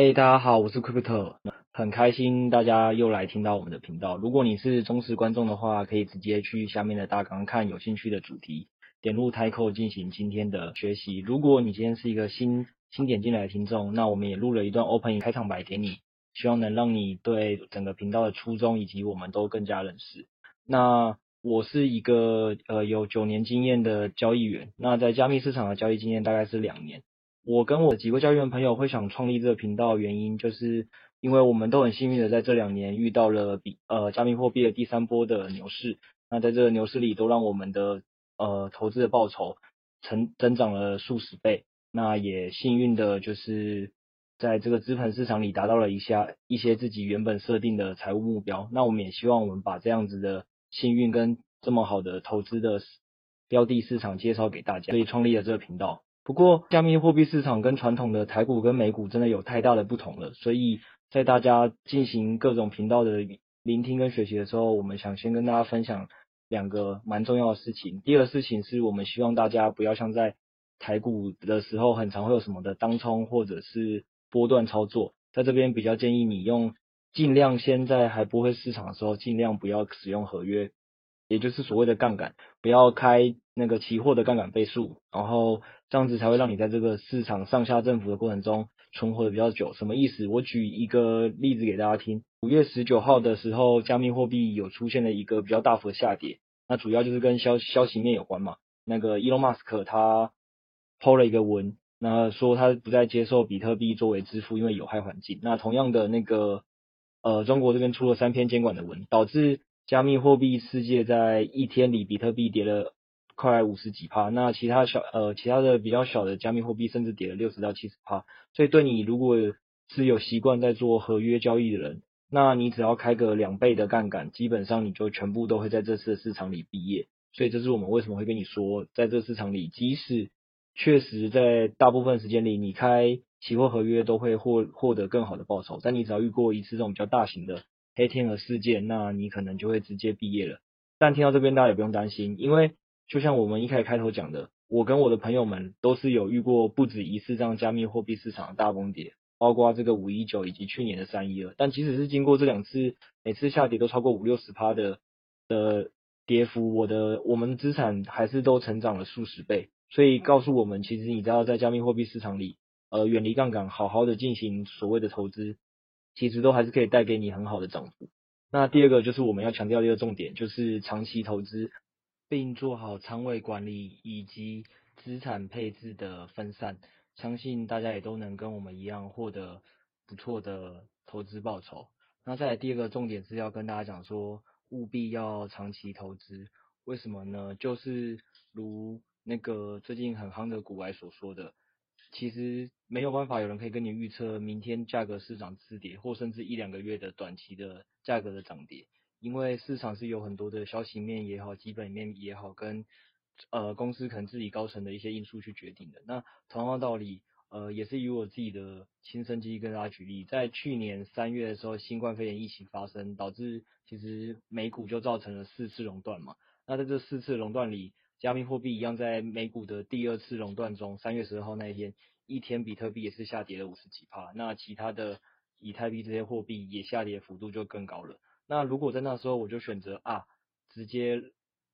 嘿，大家好，我是 Crypto，很开心大家又来听到我们的频道。如果你是忠实观众的话，可以直接去下面的大纲看有兴趣的主题，点入 Title 进行今天的学习。如果你今天是一个新新点进来的听众，那我们也录了一段 Opening 开场白给你，希望能让你对整个频道的初衷以及我们都更加认识。那我是一个呃有九年经验的交易员，那在加密市场的交易经验大概是两年。我跟我几个交易员朋友会想创立这个频道，原因就是因为我们都很幸运的在这两年遇到了比呃加密货币的第三波的牛市，那在这个牛市里都让我们的呃投资的报酬成增长了数十倍，那也幸运的就是在这个资本市场里达到了一下一些自己原本设定的财务目标，那我们也希望我们把这样子的。幸运跟这么好的投资的标的市场介绍给大家，所以创立了这个频道。不过，加密货币市场跟传统的台股跟美股真的有太大的不同了，所以在大家进行各种频道的聆听跟学习的时候，我们想先跟大家分享两个蛮重要的事情。第二个事情是我们希望大家不要像在台股的时候，很常会有什么的当冲或者是波段操作，在这边比较建议你用。尽量先在还不会市场的时候，尽量不要使用合约，也就是所谓的杠杆，不要开那个期货的杠杆倍数，然后这样子才会让你在这个市场上下振幅的过程中存活的比较久。什么意思？我举一个例子给大家听。五月十九号的时候，加密货币有出现了一个比较大幅的下跌，那主要就是跟消消息面有关嘛。那个伊隆马斯克他抛了一个文，那说他不再接受比特币作为支付，因为有害环境。那同样的那个。呃，中国这边出了三篇监管的文，导致加密货币世界在一天里比特币跌了快五十几趴，那其他小呃其他的比较小的加密货币甚至跌了六十到七十趴，所以对你如果是有习惯在做合约交易的人，那你只要开个两倍的杠杆，基本上你就全部都会在这次的市场里毕业。所以这是我们为什么会跟你说，在这市场里，即使确实在大部分时间里你开。期货合约都会获获得更好的报酬，但你只要遇过一次这种比较大型的黑天鹅事件，那你可能就会直接毕业了。但听到这边大家也不用担心，因为就像我们一开始开头讲的，我跟我的朋友们都是有遇过不止一次这样加密货币市场的大崩跌，包括这个五一九以及去年的三一二。但即使是经过这两次，每次下跌都超过五六十趴的的跌幅，我的我们的资产还是都成长了数十倍。所以告诉我们，其实你知道在加密货币市场里。呃，远离杠杆，好好的进行所谓的投资，其实都还是可以带给你很好的涨幅。那第二个就是我们要强调的一个重点，就是长期投资，并做好仓位管理以及资产配置的分散。相信大家也都能跟我们一样获得不错的投资报酬。那再来第二个重点是要跟大家讲说，务必要长期投资。为什么呢？就是如那个最近很夯的股外所说的。其实没有办法，有人可以跟你预测明天价格是涨是跌，或甚至一两个月的短期的价格的涨跌，因为市场是有很多的消息面也好，基本面也好，跟呃公司可能自己高层的一些因素去决定的。那同样道理，呃，也是以我自己的亲身经历跟大家举例，在去年三月的时候，新冠肺炎疫情发生，导致其实美股就造成了四次熔断嘛。那在这四次熔断里，加密货币一样，在美股的第二次熔断中，三月十二号那一天，一天比特币也是下跌了五十几帕。那其他的以太币这些货币也下跌幅度就更高了。那如果在那时候我就选择啊，直接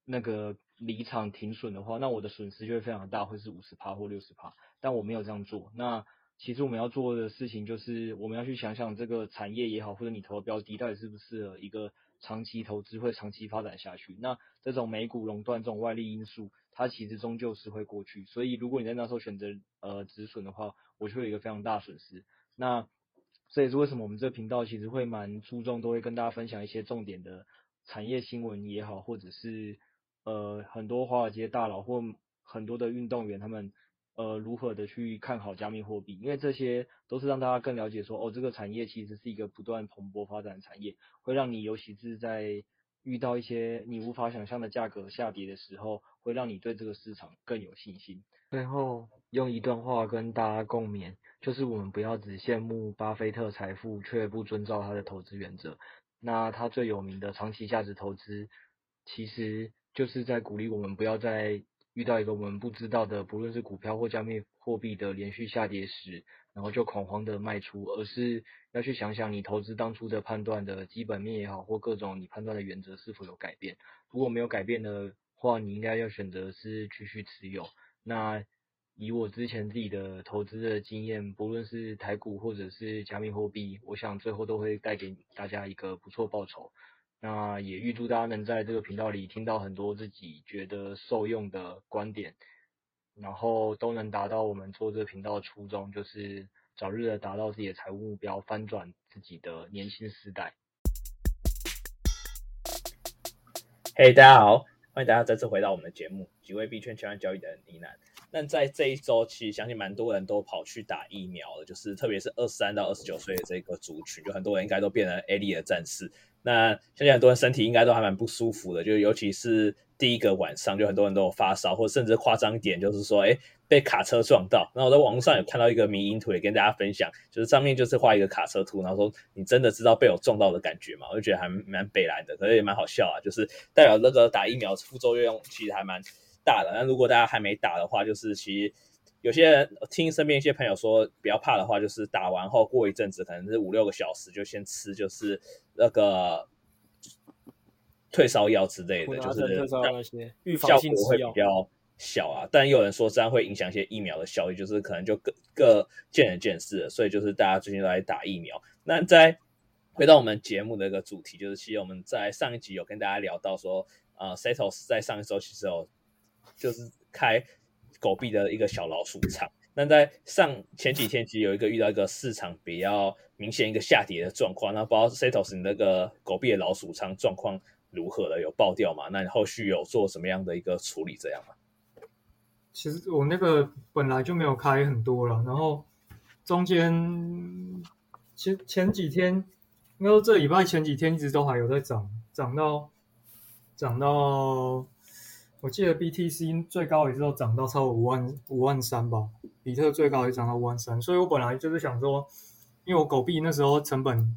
那个离场停损的话，那我的损失就会非常大，会是五十趴或六十趴。但我没有这样做。那其实我们要做的事情就是，我们要去想想这个产业也好，或者你投的标的到底是不是一个。长期投资会长期发展下去，那这种美股垄断这种外力因素，它其实终究是会过去。所以如果你在那时候选择呃止损的话，我就有一个非常大损失。那这也是为什么我们这个频道其实会蛮注重，都会跟大家分享一些重点的产业新闻也好，或者是呃很多华尔街大佬或很多的运动员他们。呃，如何的去看好加密货币？因为这些都是让大家更了解说，哦，这个产业其实是一个不断蓬勃发展的产业，会让你尤其是在遇到一些你无法想象的价格下跌的时候，会让你对这个市场更有信心。最后用一段话跟大家共勉，就是我们不要只羡慕巴菲特财富，却不遵照他的投资原则。那他最有名的长期价值投资，其实就是在鼓励我们不要再。遇到一个我们不知道的，不论是股票或加密货币的连续下跌时，然后就恐慌的卖出，而是要去想想你投资当初的判断的基本面也好，或各种你判断的原则是否有改变。如果没有改变的话，你应该要选择是继续持有。那以我之前自己的投资的经验，不论是台股或者是加密货币，我想最后都会带给大家一个不错报酬。那也预祝大家能在这个频道里听到很多自己觉得受用的观点，然后都能达到我们做这个频道的初衷，就是早日的达到自己的财务目标，翻转自己的年轻时代。嘿，大家好，欢迎大家再次回到我们的节目，几位币圈千万交易的呢喃。那在这一周，其实相信蛮多人都跑去打疫苗了，就是特别是二十三到二十九岁的这个族群，就很多人应该都变成 AD 的战士。那相信很多人身体应该都还蛮不舒服的，就尤其是第一个晚上，就很多人都有发烧，或甚至夸张一点，就是说，哎，被卡车撞到。然后我在网络上有看到一个迷因图，也跟大家分享，就是上面就是画一个卡车图，然后说你真的知道被我撞到的感觉吗？我就觉得还蛮北蓝的，可是也蛮好笑啊，就是代表那个打疫苗副作用其实还蛮。大了，那如果大家还没打的话，就是其实有些人听身边一些朋友说，比较怕的话，就是打完后过一阵子，可能是五六个小时就先吃，就是那个退烧药之类的，就是预防性会比较小啊。但有人说这样会影响一些疫苗的效益，就是可能就各各见仁见智了。所以就是大家最近都在打疫苗。那在回到我们节目的一个主题，就是其实我们在上一集有跟大家聊到说，呃，Setos 在上一周其实有。就是开狗币的一个小老鼠仓。那在上前几天，其实有一个遇到一个市场比较明显一个下跌的状况。那不知道 Setos 你那个狗币的老鼠仓状况如何了？有爆掉吗？那你后续有做什么样的一个处理？这样吗？其实我那个本来就没有开很多了，然后中间前前几天，应该说这礼拜前几天一直都还有在涨，涨到涨到。我记得 BTC 最高也是要涨到超过五万五万三吧，比特最高也涨到五万三，所以我本来就是想说，因为我狗币那时候成本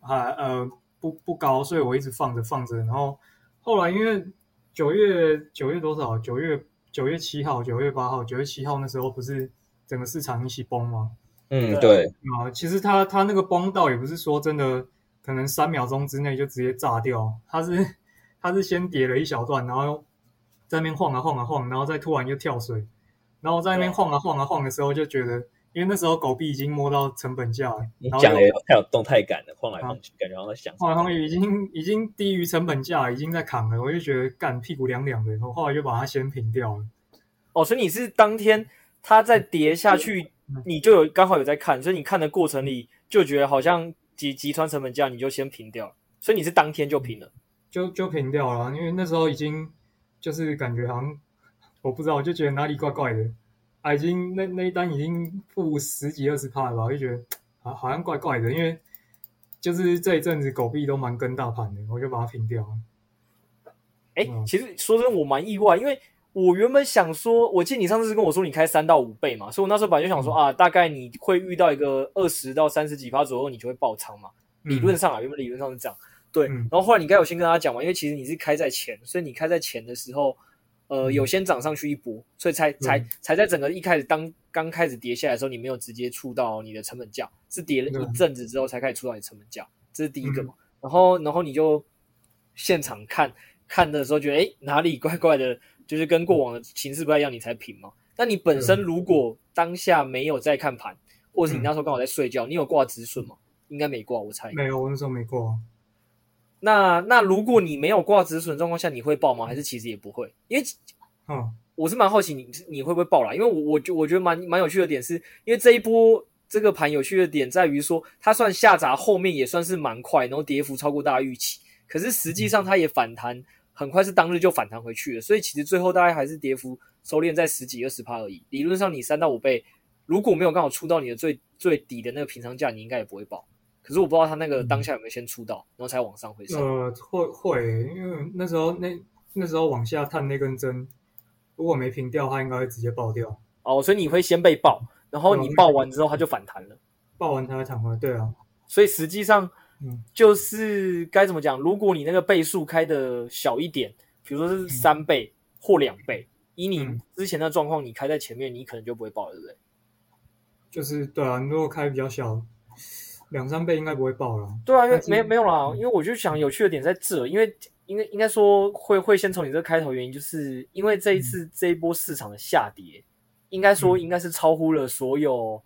还呃不不高，所以我一直放着放着，然后后来因为九月九月多少？九月九月七号、九月八号、九月七号那时候不是整个市场一起崩吗？嗯，对啊，其实它它那个崩到也不是说真的，可能三秒钟之内就直接炸掉，它是它是先跌了一小段，然后。在那边晃啊晃啊晃，然后再突然又跳水，然后在那边晃啊晃啊晃的时候，就觉得，因为那时候狗币已经摸到成本价了，你讲的太有动态感了，晃来晃去，啊、感觉好像在想，晃来晃去已经已经低于成本价，已经在扛了，我就觉得干屁股凉凉的，我后来就把它先平掉了。哦，所以你是当天它在跌下去，嗯、你就有刚好有在看，所以你看的过程里就觉得好像集集穿成本价，你就先平掉了，所以你是当天就平了，就就平掉了，因为那时候已经。就是感觉好像我不知道，我就觉得哪里怪怪的，啊，已经那那一单已经负十几二十趴了吧，我就觉得好好像怪怪的，因为就是这一阵子狗币都蛮跟大盘的，我就把它平掉了。哎、欸，嗯、其实说真的，我蛮意外，因为我原本想说，我记得你上次是跟我说你开三到五倍嘛，所以我那时候本来就想说、嗯、啊，大概你会遇到一个二十到三十几趴左右，你就会爆仓嘛。理论上啊，原本理论上是这样。对，然后后来你该有先跟他讲嘛，因为其实你是开在前，所以你开在前的时候，呃，有先涨上去一波，所以才才才在整个一开始当刚开始跌下来的时候，你没有直接触到你的成本价，是跌了一阵子之后才开始触到你成本价，这是第一个嘛。然后然后你就现场看看的时候觉得，诶，哪里怪怪的，就是跟过往的形式不太一样，你才平嘛。那你本身如果当下没有在看盘，或者是你那时候刚好在睡觉，你有挂止损吗？应该没挂，我猜。没有，我那时候没挂。那那如果你没有挂止损状况下，你会爆吗？还是其实也不会？因为，嗯，我是蛮好奇你你会不会爆啦？因为我我觉我觉得蛮蛮有趣的点是，因为这一波这个盘有趣的点在于说，它算下砸后面也算是蛮快，然后跌幅超过大家预期，可是实际上它也反弹很快，是当日就反弹回去了，所以其实最后大概还是跌幅收敛在十几二十趴而已。理论上你三到五倍如果没有刚好出到你的最最底的那个平仓价，你应该也不会爆。可是我不知道他那个当下有没有先出道，然后才往上回升。呃，会会，因为那时候那那时候往下探那根针，如果没平掉，它应该会直接爆掉。哦，所以你会先被爆，然后你爆完之后它就反弹了。爆完它会弹回来，对啊。所以实际上，嗯，就是该怎么讲？如果你那个倍数开的小一点，比如说是三倍或两倍，以你之前的状况，你开在前面，你可能就不会爆了，对不对？就是对啊，你如果开比较小，两三倍应该不会爆了。对啊，因为没没有啦，因为我就想有趣的点在这，因为应该应该说会会先从你这个开头原因，就是因为这一次、嗯、这一波市场的下跌，应该说应该是超乎了所有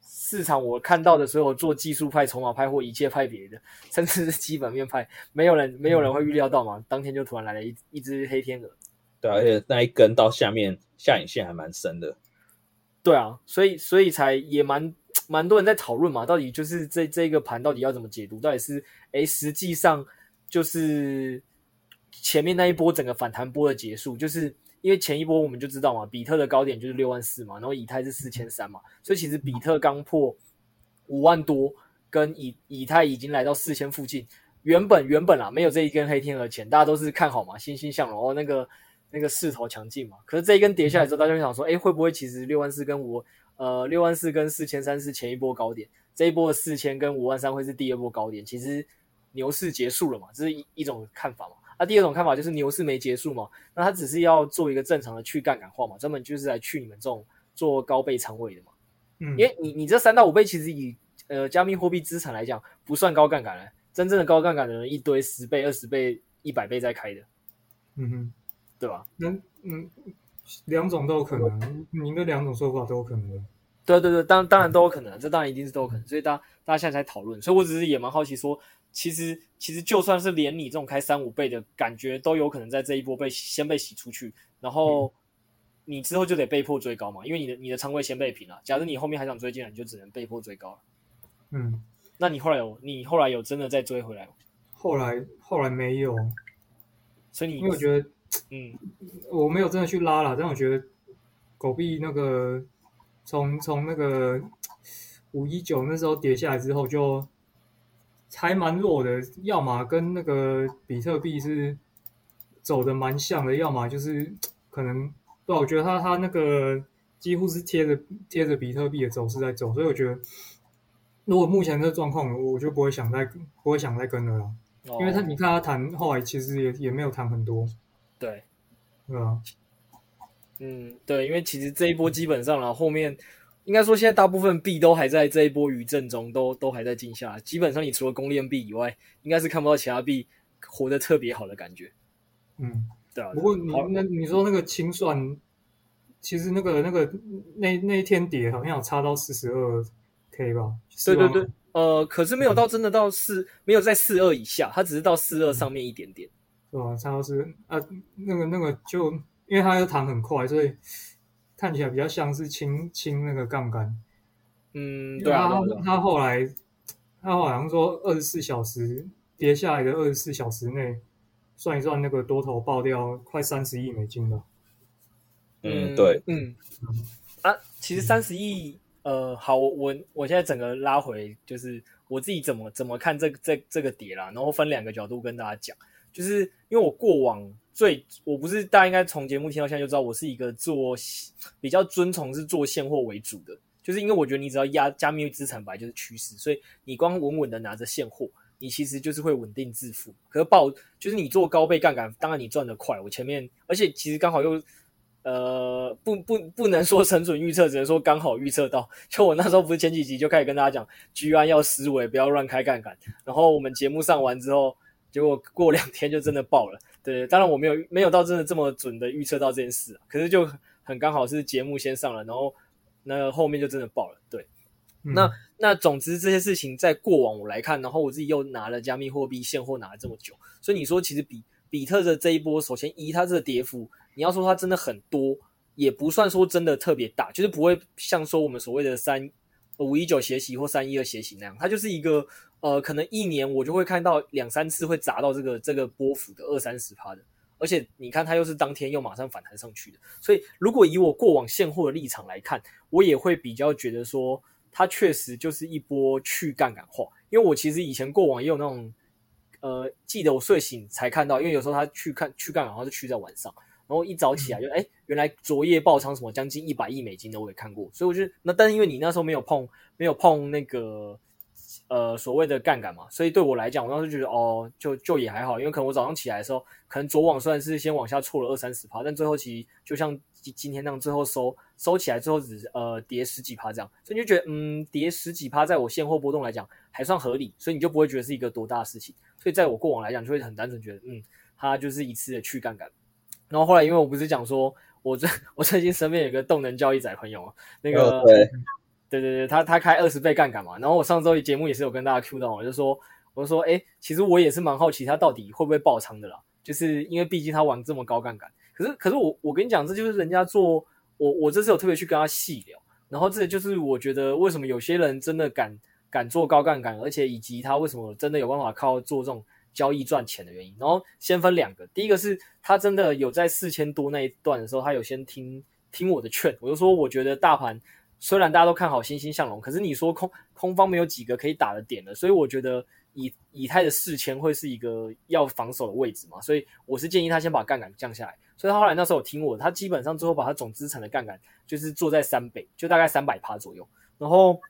市场我看到的所有做技术派、筹码派或一切派别的，甚至是基本面派，没有人没有人会预料到嘛，当天就突然来了一一只黑天鹅。对啊，而且那一根到下面下影线还蛮深的。对啊，所以所以才也蛮蛮多人在讨论嘛，到底就是这这个盘到底要怎么解读？到底是诶，实际上就是前面那一波整个反弹波的结束，就是因为前一波我们就知道嘛，比特的高点就是六万四嘛，然后以太是四千三嘛，所以其实比特刚破五万多，跟以以太已经来到四千附近，原本原本啊没有这一根黑天鹅前，大家都是看好嘛，欣欣向荣哦那个。那个势头强劲嘛，可是这一根跌下来之后，大家就想说，哎，会不会其实六万四跟五呃六万四跟四千三是前一波高点，这一波的四千跟五万三会是第二波高点？其实牛市结束了嘛，这是一一种看法嘛。那、啊、第二种看法就是牛市没结束嘛，那它只是要做一个正常的去杠杆化嘛，专门就是来去你们这种做高倍仓位的嘛。嗯，因为你你这三到五倍其实以呃加密货币资产来讲不算高杠杆了，真正的高杠杆的人一堆十倍、二十倍、一百倍在开的。嗯哼。对吧？那嗯，两种都有可能，你的两种说法都有可能。对对对，当当然都有可能，这当然一定是都有可能。所以大家大家现在才讨论，所以我只是也蛮好奇说，说其实其实就算是连你这种开三五倍的感觉，都有可能在这一波被先被洗出去，然后你之后就得被迫追高嘛，因为你的你的仓位先被平了。假如你后面还想追进来，你就只能被迫追高了。嗯，那你后来有你后来有真的再追回来吗？后来后来没有，所以你因为我觉得。嗯，我没有真的去拉了，但我觉得狗币那个从从那个五一九那时候跌下来之后，就还蛮弱的。要么跟那个比特币是走的蛮像的，要么就是可能对，我觉得它它那个几乎是贴着贴着比特币的走势在走，所以我觉得如果目前这个状况，我就不会想再不会想再跟了啦。哦，因为他你看他谈后来其实也也没有谈很多。对，嗯，嗯，对，因为其实这一波基本上了，后面应该说现在大部分币都还在这一波余震中，都都还在静下。基本上你除了公链币以外，应该是看不到其他币活得特别好的感觉。嗯，对啊。不过你那你说那个清算，其实那个那个那那一天跌好像有差到四十二 K 吧？对对对，呃，可是没有到真的到四，没有在四二以下，它只是到四二上面一点点。是吧？差不多是啊，那个那个就因为它又弹很快，所以看起来比较像是清清那个杠杆。嗯，对啊。他后来他好像说二十四小时跌下来的二十四小时内算一算，那个多头爆掉快三十亿美金了。嗯，对，嗯啊，其实三十亿，呃，好，我我我现在整个拉回，就是我自己怎么怎么看这个这这个跌啦，然后分两个角度跟大家讲。就是因为我过往最，我不是大家应该从节目听到现在就知道，我是一个做比较遵从是做现货为主的，就是因为我觉得你只要压加密资产本来就是趋势，所以你光稳稳的拿着现货，你其实就是会稳定致富。可是爆就是你做高倍杠杆，当然你赚得快。我前面而且其实刚好又呃不不不能说神准预测，只能说刚好预测到。就我那时候不是前几集就开始跟大家讲，居安要思危，不要乱开杠杆。然后我们节目上完之后。结果过两天就真的爆了，对，当然我没有没有到真的这么准的预测到这件事啊，可是就很刚好是节目先上了，然后那后面就真的爆了，对，嗯、那那总之这些事情在过往我来看，然后我自己又拿了加密货币现货拿了这么久，所以你说其实比比特的这一波，首先一它这个跌幅，你要说它真的很多，也不算说真的特别大，就是不会像说我们所谓的三五一九血洗或三一二血洗那样，它就是一个。呃，可能一年我就会看到两三次会砸到这个这个波幅的二三十趴的，而且你看它又是当天又马上反弹上去的，所以如果以我过往现货的立场来看，我也会比较觉得说它确实就是一波去杠杆化，因为我其实以前过往也有那种，呃，记得我睡醒才看到，因为有时候它去看去杠杆，化是去在晚上，然后一早起来就哎、嗯，原来昨夜爆仓什么将近一百亿美金的我也看过，所以我觉得那但是因为你那时候没有碰没有碰那个。呃所谓的杠杆嘛，所以对我来讲，我当时觉得哦，就就也还好，因为可能我早上起来的时候，可能昨晚虽然是先往下挫了二三十趴，但最后其实就像今今天那样，最后收收起来之后只呃跌十几趴这样，所以你就觉得嗯跌十几趴，在我现货波动来讲还算合理，所以你就不会觉得是一个多大的事情，所以在我过往来讲就会很单纯觉得嗯，它就是一次的去杠杆。然后后来因为我不是讲说我最我最近身边有个动能交易仔朋友啊，那个。哦对对对对，他他开二十倍杠杆嘛，然后我上周节目也是有跟大家 Q 到，我就说我就说，哎，其实我也是蛮好奇他到底会不会爆仓的啦，就是因为毕竟他玩这么高杠杆，可是可是我我跟你讲，这就是人家做，我我这次有特别去跟他细聊，然后这就是我觉得为什么有些人真的敢敢做高杠杆，而且以及他为什么真的有办法靠做这种交易赚钱的原因，然后先分两个，第一个是他真的有在四千多那一段的时候，他有先听听我的劝，我就说我觉得大盘。虽然大家都看好欣欣向荣，可是你说空空方没有几个可以打的点了，所以我觉得以以太的四千会是一个要防守的位置嘛，所以我是建议他先把杠杆降下来。所以他后来那时候有听我，他基本上最后把他总资产的杠杆就是做在三倍，就大概三百趴左右，然后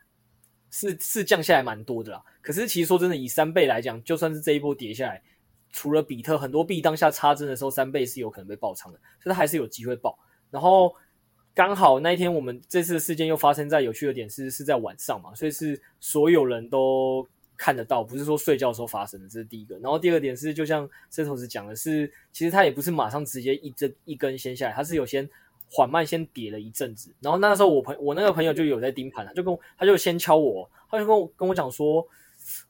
是是降下来蛮多的啦。可是其实说真的，以三倍来讲，就算是这一波跌下来，除了比特很多币当下插针的时候，三倍是有可能被爆仓的，所以他还是有机会爆。然后。刚好那一天我们这次的事件又发生在有趣的点是是在晚上嘛，所以是所有人都看得到，不是说睡觉的时候发生的，这是第一个。然后第二个点是，就像 Setos 讲的是，其实他也不是马上直接一针一根先下来，他是有先缓慢先跌了一阵子。然后那时候我朋我那个朋友就有在盯盘，他就跟我他就先敲我，他就跟我跟我讲说，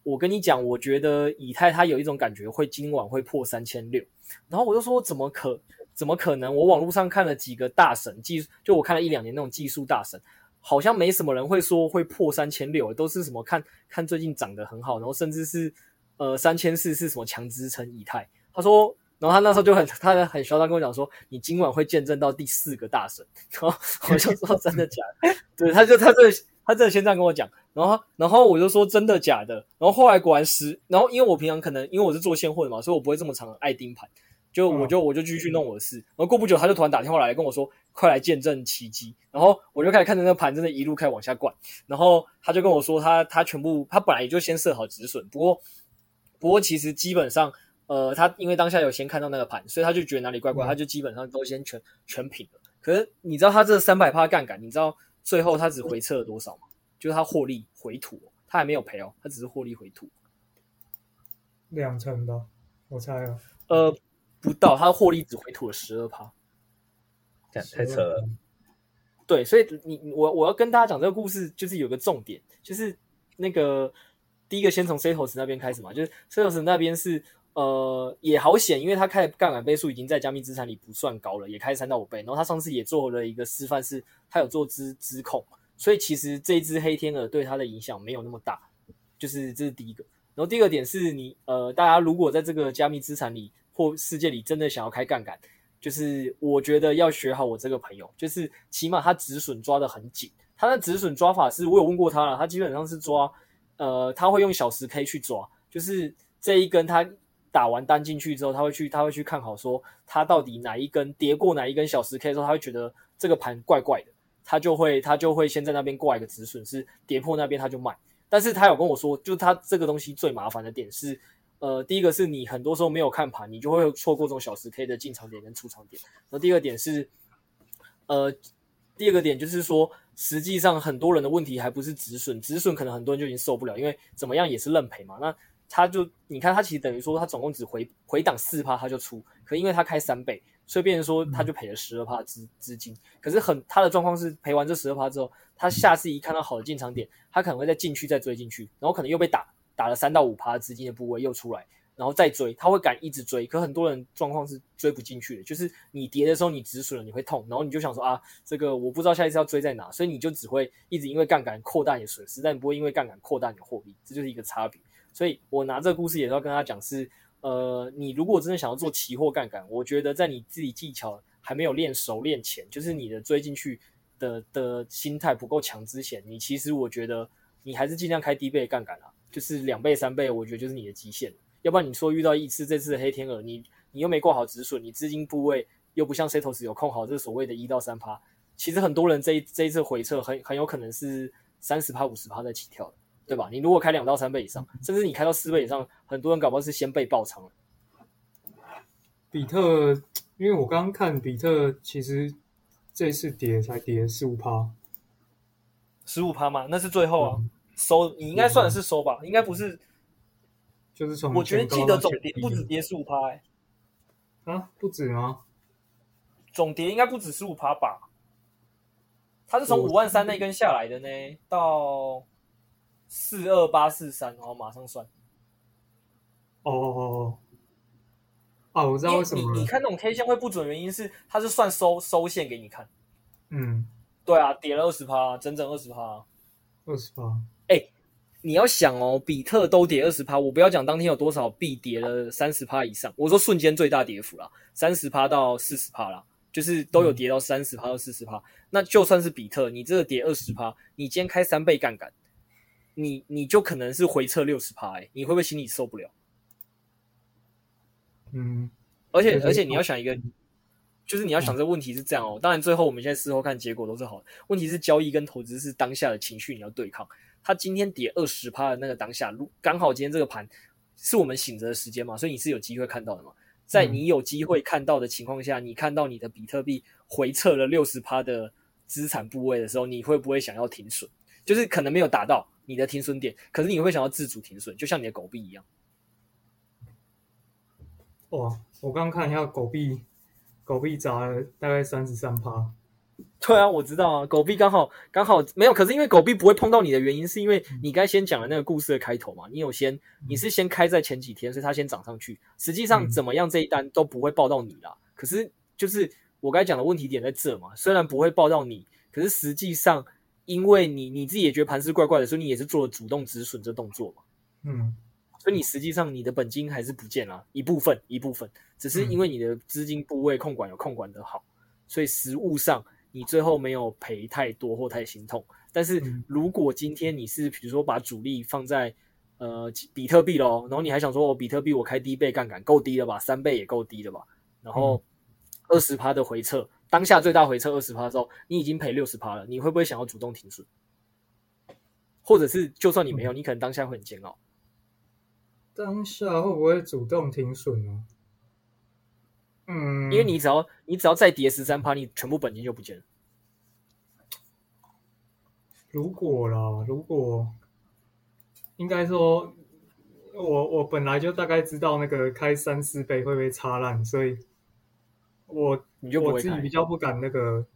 我跟你讲，我觉得以太它有一种感觉会今晚会破三千六，然后我就说怎么可。怎么可能？我网络上看了几个大神技，就我看了一两年那种技术大神，好像没什么人会说会破三千六，都是什么看看最近涨得很好，然后甚至是呃三千四是什么强支撑以太。他说，然后他那时候就很他很嚣张跟我讲说，你今晚会见证到第四个大神。然后 我就 说真的假的？对，他就他这他这先这样跟我讲，然后然后我就说真的假的？然后后来果然是，然后因为我平常可能因为我是做现货的嘛，所以我不会这么常爱盯盘。就我就我就继续弄我的事，然后过不久他就突然打电话来跟我说，快来见证奇迹。然后我就开始看着那个盘，真的一路开始往下灌。然后他就跟我说他，他他全部他本来也就先设好止损，不过不过其实基本上，呃，他因为当下有先看到那个盘，所以他就觉得哪里怪怪，他就基本上都先全全平了。可是你知道他这三百趴杠杆，你知道最后他只回撤了多少吗？就是他获利回吐，他还没有赔哦，他只是获利回吐两成吧，我猜啊，呃。不到，他获利只回吐了十二趴，太扯了。对，所以你我我要跟大家讲这个故事，就是有个重点，就是那个第一个先从 Setos 那边开始嘛，就是 Setos 那边是呃也好险，因为他开杠杆倍数已经在加密资产里不算高了，也开三到五倍。然后他上次也做了一个示范，是他有做资资控，所以其实这一只黑天鹅对他的影响没有那么大，就是这是第一个。然后第二个点是你呃大家如果在这个加密资产里。或世界里真的想要开杠杆，就是我觉得要学好我这个朋友，就是起码他止损抓得很紧。他的止损抓法是我有问过他了，他基本上是抓，呃，他会用小时 K 去抓，就是这一根他打完单进去之后，他会去他会去看好说他到底哪一根跌过哪一根小时 K 之后，他会觉得这个盘怪怪的，他就会他就会先在那边挂一个止损，是跌破那边他就卖。但是他有跟我说，就他这个东西最麻烦的点是。呃，第一个是你很多时候没有看盘，你就会错过这种小时 K 的进场点跟出场点。那第二点是，呃，第二个点就是说，实际上很多人的问题还不是止损，止损可能很多人就已经受不了，因为怎么样也是认赔嘛。那他就你看，他其实等于说他总共只回回档四趴他就出，可因为他开三倍，所以变成说他就赔了十二趴资资金。可是很他的状况是赔完这十二趴之后，他下次一看到好的进场点，他可能会再进去再追进去，然后可能又被打。打了三到五趴资金的部位又出来，然后再追，他会敢一直追。可很多人状况是追不进去的，就是你跌的时候你止损了，你会痛，然后你就想说啊，这个我不知道下一次要追在哪，所以你就只会一直因为杠杆扩大你的损失，但你不会因为杠杆扩大你的获利，这就是一个差别。所以我拿这个故事也是要跟他讲是，呃，你如果真的想要做期货杠杆，我觉得在你自己技巧还没有练熟练前，就是你的追进去的的心态不够强之前，你其实我觉得你还是尽量开低倍杠杆啊。就是两倍三倍，我觉得就是你的极限。要不然你说遇到一次这次的黑天鹅，你你又没挂好止损，你资金部位又不像 Setos 有控好这所谓的一到三趴，其实很多人这一这一次回撤很很有可能是三十趴五十趴在起跳的。对吧？你如果开两到三倍以上，甚至你开到四倍以上，很多人搞不好是先被爆仓了。比特，因为我刚刚看比特，其实这次跌才跌十五趴，十五趴嘛？那是最后啊，嗯、收你应该算的是收吧，嗯、应该不是，就是从我觉得记得总跌不止跌十五趴，哎，啊，不止吗？总跌应该不止十五趴吧？它是从五万三那根下来的呢，到四二八四三，然后马上算。哦哦哦。哦，我知道为什么你你看那种 K 线会不准，原因是它是算收收线给你看。嗯，对啊，跌了二十趴，整整二十趴，二十趴。哎、欸，你要想哦，比特都跌二十趴，我不要讲当天有多少币跌了三十趴以上，我说瞬间最大跌幅啦，三十趴到四十趴啦，就是都有跌到三十趴到四十趴。嗯、那就算是比特，你这个跌二十趴，你今天开三倍杠杆，你你就可能是回撤六十趴，哎，你会不会心里受不了？嗯，而且而且你要想一个，就是你要想这个问题是这样哦。当然最后我们现在事后看结果都是好的。问题是交易跟投资是当下的情绪你要对抗。它今天跌二十趴的那个当下，如刚好今天这个盘是我们醒着的时间嘛，所以你是有机会看到的嘛。在你有机会看到的情况下，你看到你的比特币回撤了六十趴的资产部位的时候，你会不会想要停损？就是可能没有达到你的停损点，可是你会想要自主停损，就像你的狗币一样。哇！我刚刚看一下狗币，狗币砸了大概三十三趴。对啊，我知道啊，狗币刚好刚好没有，可是因为狗币不会碰到你的原因，是因为你该先讲的那个故事的开头嘛。你有先，你是先开在前几天，所以它先涨上去。实际上怎么样，这一单都不会报到你啦。可是就是我该讲的问题点在这嘛，虽然不会报到你，可是实际上因为你你自己也觉得盘势怪怪的，所以你也是做了主动止损这动作嘛。嗯。所以你实际上你的本金还是不见了，一部分一部分，只是因为你的资金部位控管有控管的好，所以实物上你最后没有赔太多或太心痛。但是如果今天你是比如说把主力放在呃比特币咯，然后你还想说我比特币我开低倍杠杆够低了吧，三倍也够低了吧，然后二十趴的回撤，当下最大回撤二十趴的时候，你已经赔六十趴了，你会不会想要主动停损？或者是就算你没有，你可能当下会很煎熬。当下会不会主动停损呢？嗯，因为你只要你只要再跌十三趴，你全部本金就不见了。如果啦，如果应该说，我我本来就大概知道那个开三四倍会被插烂，所以我我自己比较不敢那个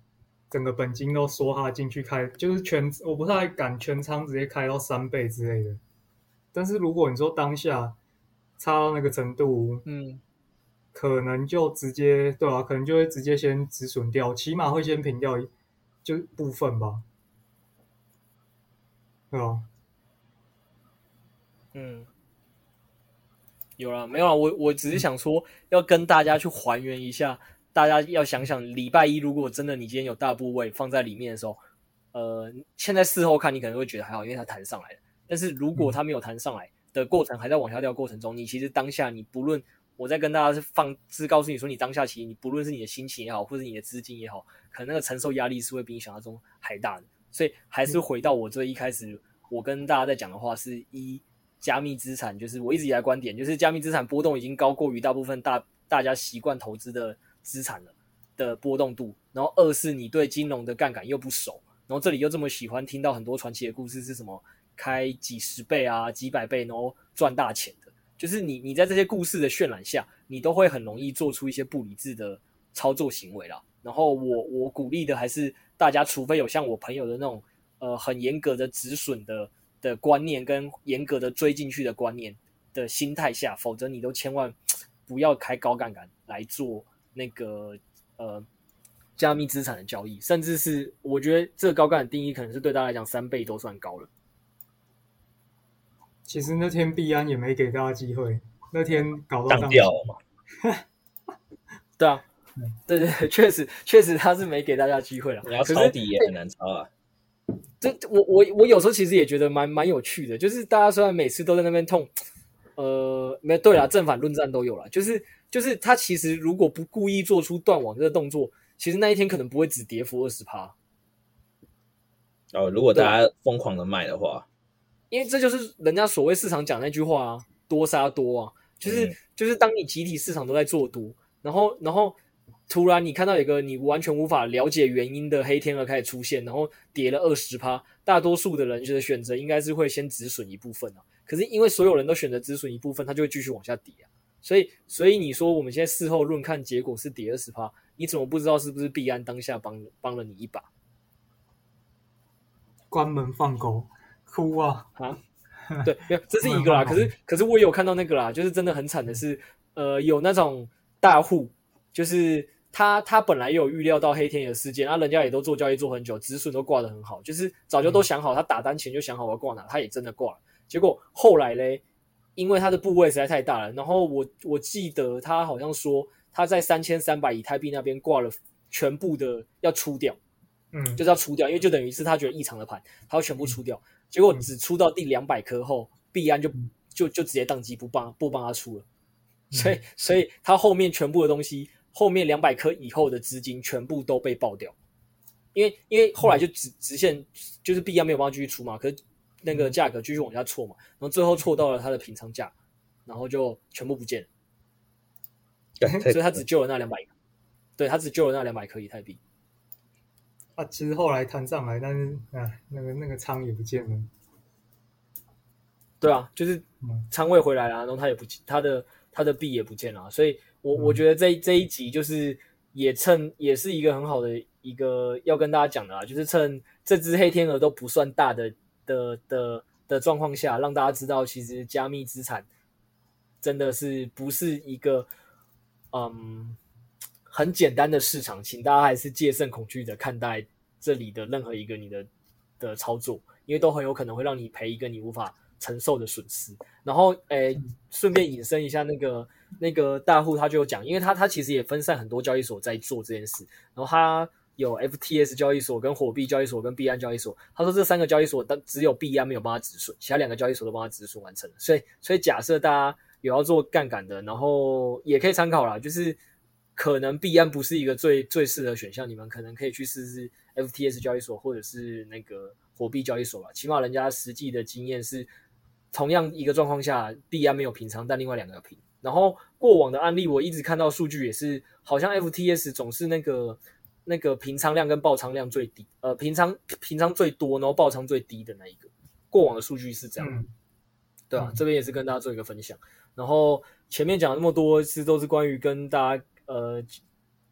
整个本金都梭哈进去开，就是全我不太敢全仓直接开到三倍之类的。但是如果你说当下差到那个程度，嗯，可能就直接对啊，可能就会直接先止损掉，起码会先平掉一就部分吧，对吧？嗯，有了没有啊？我我只是想说，要跟大家去还原一下，大家要想想，礼拜一如果真的你今天有大部位放在里面的时候，呃，现在事后看你可能会觉得还好，因为它弹上来了。但是如果它没有弹上来的过程还在往下掉过程中，你其实当下你不论我在跟大家是放是告诉你说，你当下其实你不论是你的心情也好，或者你的资金也好，可能那个承受压力是会比你想象中还大的。所以还是回到我这一开始我跟大家在讲的话，是一加密资产，就是我一直以来观点，就是加密资产波动已经高过于大部分大大家习惯投资的资产了的波动度。然后二是你对金融的杠杆又不熟，然后这里又这么喜欢听到很多传奇的故事是什么？开几十倍啊，几百倍，然后赚大钱的，就是你。你在这些故事的渲染下，你都会很容易做出一些不理智的操作行为啦。然后我我鼓励的还是大家，除非有像我朋友的那种呃很严格的止损的的观念跟严格的追进去的观念的心态下，否则你都千万 不要开高杠杆来做那个呃加密资产的交易，甚至是我觉得这个高杠杆定义可能是对大家来讲三倍都算高了。其实那天币安也没给大家机会，那天搞到当掉了嘛。对啊，对对，确实确实他是没给大家机会了。你要抄底也很难抄啊。这我我我有时候其实也觉得蛮蛮有趣的，就是大家虽然每次都在那边痛，呃，没对啦，正反论战都有了，就是就是他其实如果不故意做出断网这个动作，其实那一天可能不会只跌幅二十趴。哦，如果大家疯狂的卖的话。因为这就是人家所谓市场讲那句话啊，多杀多啊，就是、嗯、就是当你集体市场都在做多，然后然后突然你看到一个你完全无法了解原因的黑天鹅开始出现，然后跌了二十趴，大多数的人觉得选择应该是会先止损一部分啊，可是因为所有人都选择止损一部分，它就会继续往下跌啊，所以所以你说我们现在事后论看结果是跌二十趴，你怎么不知道是不是币安当下帮帮了你一把？关门放狗，哭啊！啊，对，没有，这是一个啦。可是，可是我有看到那个啦，就是真的很惨的是，呃，有那种大户，就是他他本来有预料到黑天鹅事件，那人家也都做交易做很久，止损都挂得很好，就是早就都想好，他打单前就想好我要挂哪，他也真的挂了。结果后来嘞，因为它的部位实在太大了，然后我我记得他好像说他在三千三百以太币那边挂了全部的要出掉。嗯，就是要出掉，因为就等于是他觉得异常的盘，他要全部出掉。嗯、结果只出到第两百颗后，币安就就就直接宕机，不帮不帮他出了。所以所以他后面全部的东西，后面两百颗以后的资金全部都被爆掉。因为因为后来就直直线就是币安没有办法继续出嘛，可是那个价格继续往下错嘛，然后最后错到了他的平仓价，然后就全部不见了。对，所以他只救了那两百颗，对他只救了那两百颗以太币。啊，其实后来摊上来，但是啊，那个那个仓也不见了。对啊，就是仓位回来了，然后他也不见，他的他的币也不见了。所以，我我觉得这这一集就是也趁也是一个很好的一个要跟大家讲的啊，就是趁这只黑天鹅都不算大的的的的状况下，让大家知道，其实加密资产真的是不是一个嗯。很简单的市场，请大家还是戒慎恐惧的看待这里的任何一个你的的操作，因为都很有可能会让你赔一个你无法承受的损失。然后，诶，顺便引申一下，那个那个大户他就有讲，因为他他其实也分散很多交易所在做这件事，然后他有 FTS 交易所、跟火币交易所、跟币安交易所。他说这三个交易所，但只有币安没有帮他止损，其他两个交易所都帮他止损完成了。所以，所以假设大家有要做杠杆的，然后也可以参考啦，就是。可能币安不是一个最最适合选项，你们可能可以去试试 FTS 交易所或者是那个火币交易所吧。起码人家实际的经验是，同样一个状况下，币安没有平仓，但另外两个平。然后过往的案例，我一直看到数据也是，好像 FTS 总是那个那个平仓量跟爆仓量最低，呃，平仓平仓最多，然后爆仓最低的那一个。过往的数据是这样，嗯、对啊，嗯、这边也是跟大家做一个分享。然后前面讲那么多，其实都是关于跟大家。呃，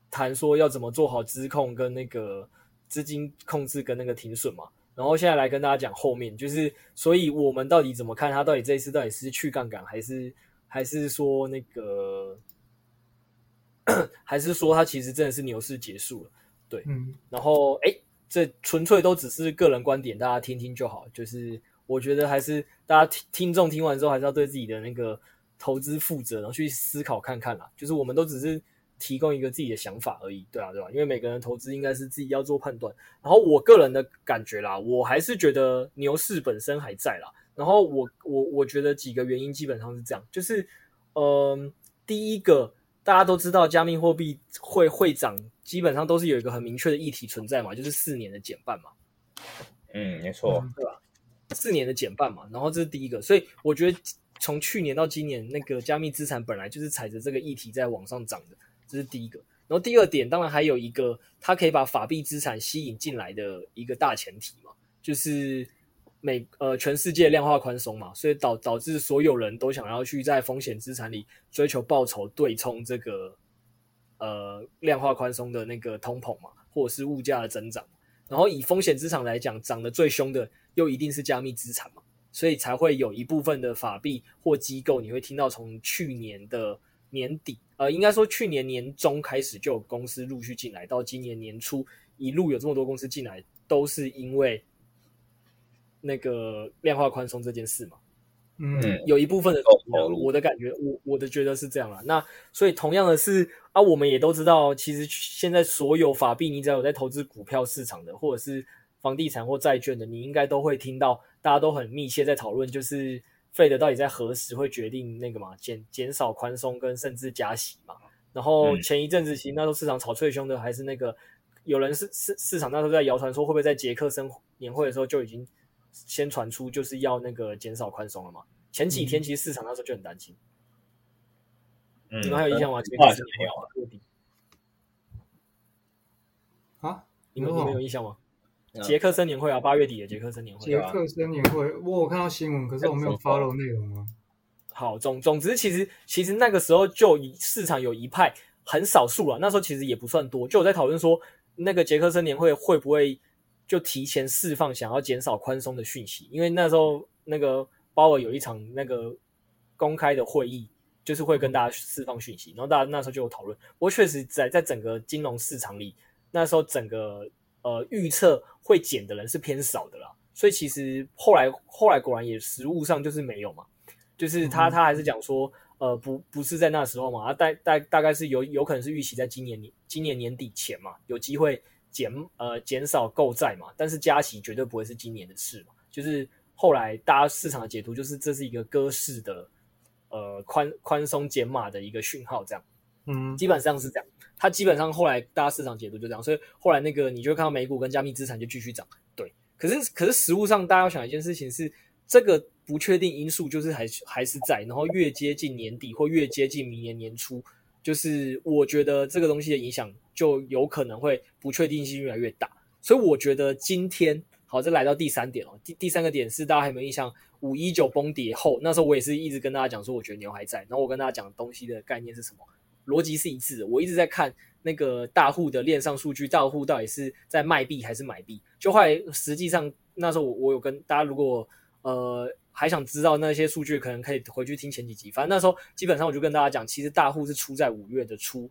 谈说要怎么做好资控跟那个资金控制跟那个停损嘛，然后现在来跟大家讲后面，就是所以我们到底怎么看它？到底这一次到底是去杠杆还是还是说那个，还是说它其实真的是牛市结束了？对，嗯，然后哎，这纯粹都只是个人观点，大家听听就好。就是我觉得还是大家听听众听完之后，还是要对自己的那个投资负责，然后去思考看看啦。就是我们都只是。提供一个自己的想法而已，对啊，对吧？因为每个人投资应该是自己要做判断。然后我个人的感觉啦，我还是觉得牛市本身还在啦。然后我我我觉得几个原因基本上是这样，就是嗯、呃，第一个大家都知道加密货币会会涨，基本上都是有一个很明确的议题存在嘛，就是四年的减半嘛。嗯，没错，对吧？四年的减半嘛，然后这是第一个，所以我觉得从去年到今年，那个加密资产本来就是踩着这个议题在往上涨的。这是第一个，然后第二点，当然还有一个，它可以把法币资产吸引进来的一个大前提嘛，就是美呃全世界量化宽松嘛，所以导导致所有人都想要去在风险资产里追求报酬，对冲这个呃量化宽松的那个通膨嘛，或者是物价的增长。然后以风险资产来讲，涨得最凶的又一定是加密资产嘛，所以才会有一部分的法币或机构，你会听到从去年的年底。呃，应该说去年年中开始就有公司陆续进来，到今年年初一路有这么多公司进来，都是因为那个量化宽松这件事嘛。嗯，有一部分的，我的感觉，我我的觉得是这样啦。那所以同样的是啊，我们也都知道，其实现在所有法币，你只要有在投资股票市场的，或者是房地产或债券的，你应该都会听到，大家都很密切在讨论，就是。Fed 到底在何时会决定那个嘛，减减少宽松跟甚至加息嘛？然后前一阵子其实那时候市场炒最凶的还是那个有人是市市场那时候在谣传说会不会在杰克生年会的时候就已经先传出就是要那个减少宽松了嘛。前几天其实市场那时候就很担心。嗯，你们还有印象吗？杰克森年会啊？啊？你们你们有印象吗？杰克森年会啊，八月底的杰克森年会。杰克森年会，我有看到新闻，可是我没有 follow 内容啊。好，总总之，其实其实那个时候就市场有一派很少数了，那时候其实也不算多，就我在讨论说，那个杰克森年会会不会就提前释放想要减少宽松的讯息，因为那时候那个鲍尔有一场那个公开的会议，就是会跟大家释放讯息，然后大家那时候就有讨论。不过确实在在整个金融市场里，那时候整个呃预测会减的人是偏少的啦，所以其实后来后来果然也实物上就是没有嘛。就是他，他还是讲说，呃，不，不是在那时候嘛，大大大概是有有可能是预期在今年年今年年底前嘛，有机会减呃减少购债嘛，但是加息绝对不会是今年的事嘛。就是后来大家市场的解读就是这是一个鸽式的呃宽宽松减码的一个讯号，这样，嗯，基本上是这样。它基本上后来大家市场解读就这样，所以后来那个你就会看到美股跟加密资产就继续涨，对。可是可是实物上大家要想一件事情是这个。不确定因素就是还还是在，然后越接近年底或越接近明年年初，就是我觉得这个东西的影响就有可能会不确定性越来越大。所以我觉得今天好，这来到第三点哦，第第三个点是大家还有没有印象？五一九崩跌后，那时候我也是一直跟大家讲说，我觉得牛还在。然后我跟大家讲东西的概念是什么？逻辑是一致的。我一直在看那个大户的链上数据，大户到底是在卖币还是买币？就后来实际上那时候我我有跟大家如果呃。还想知道那些数据，可能可以回去听前几集。反正那时候基本上我就跟大家讲，其实大户是出在五月的初，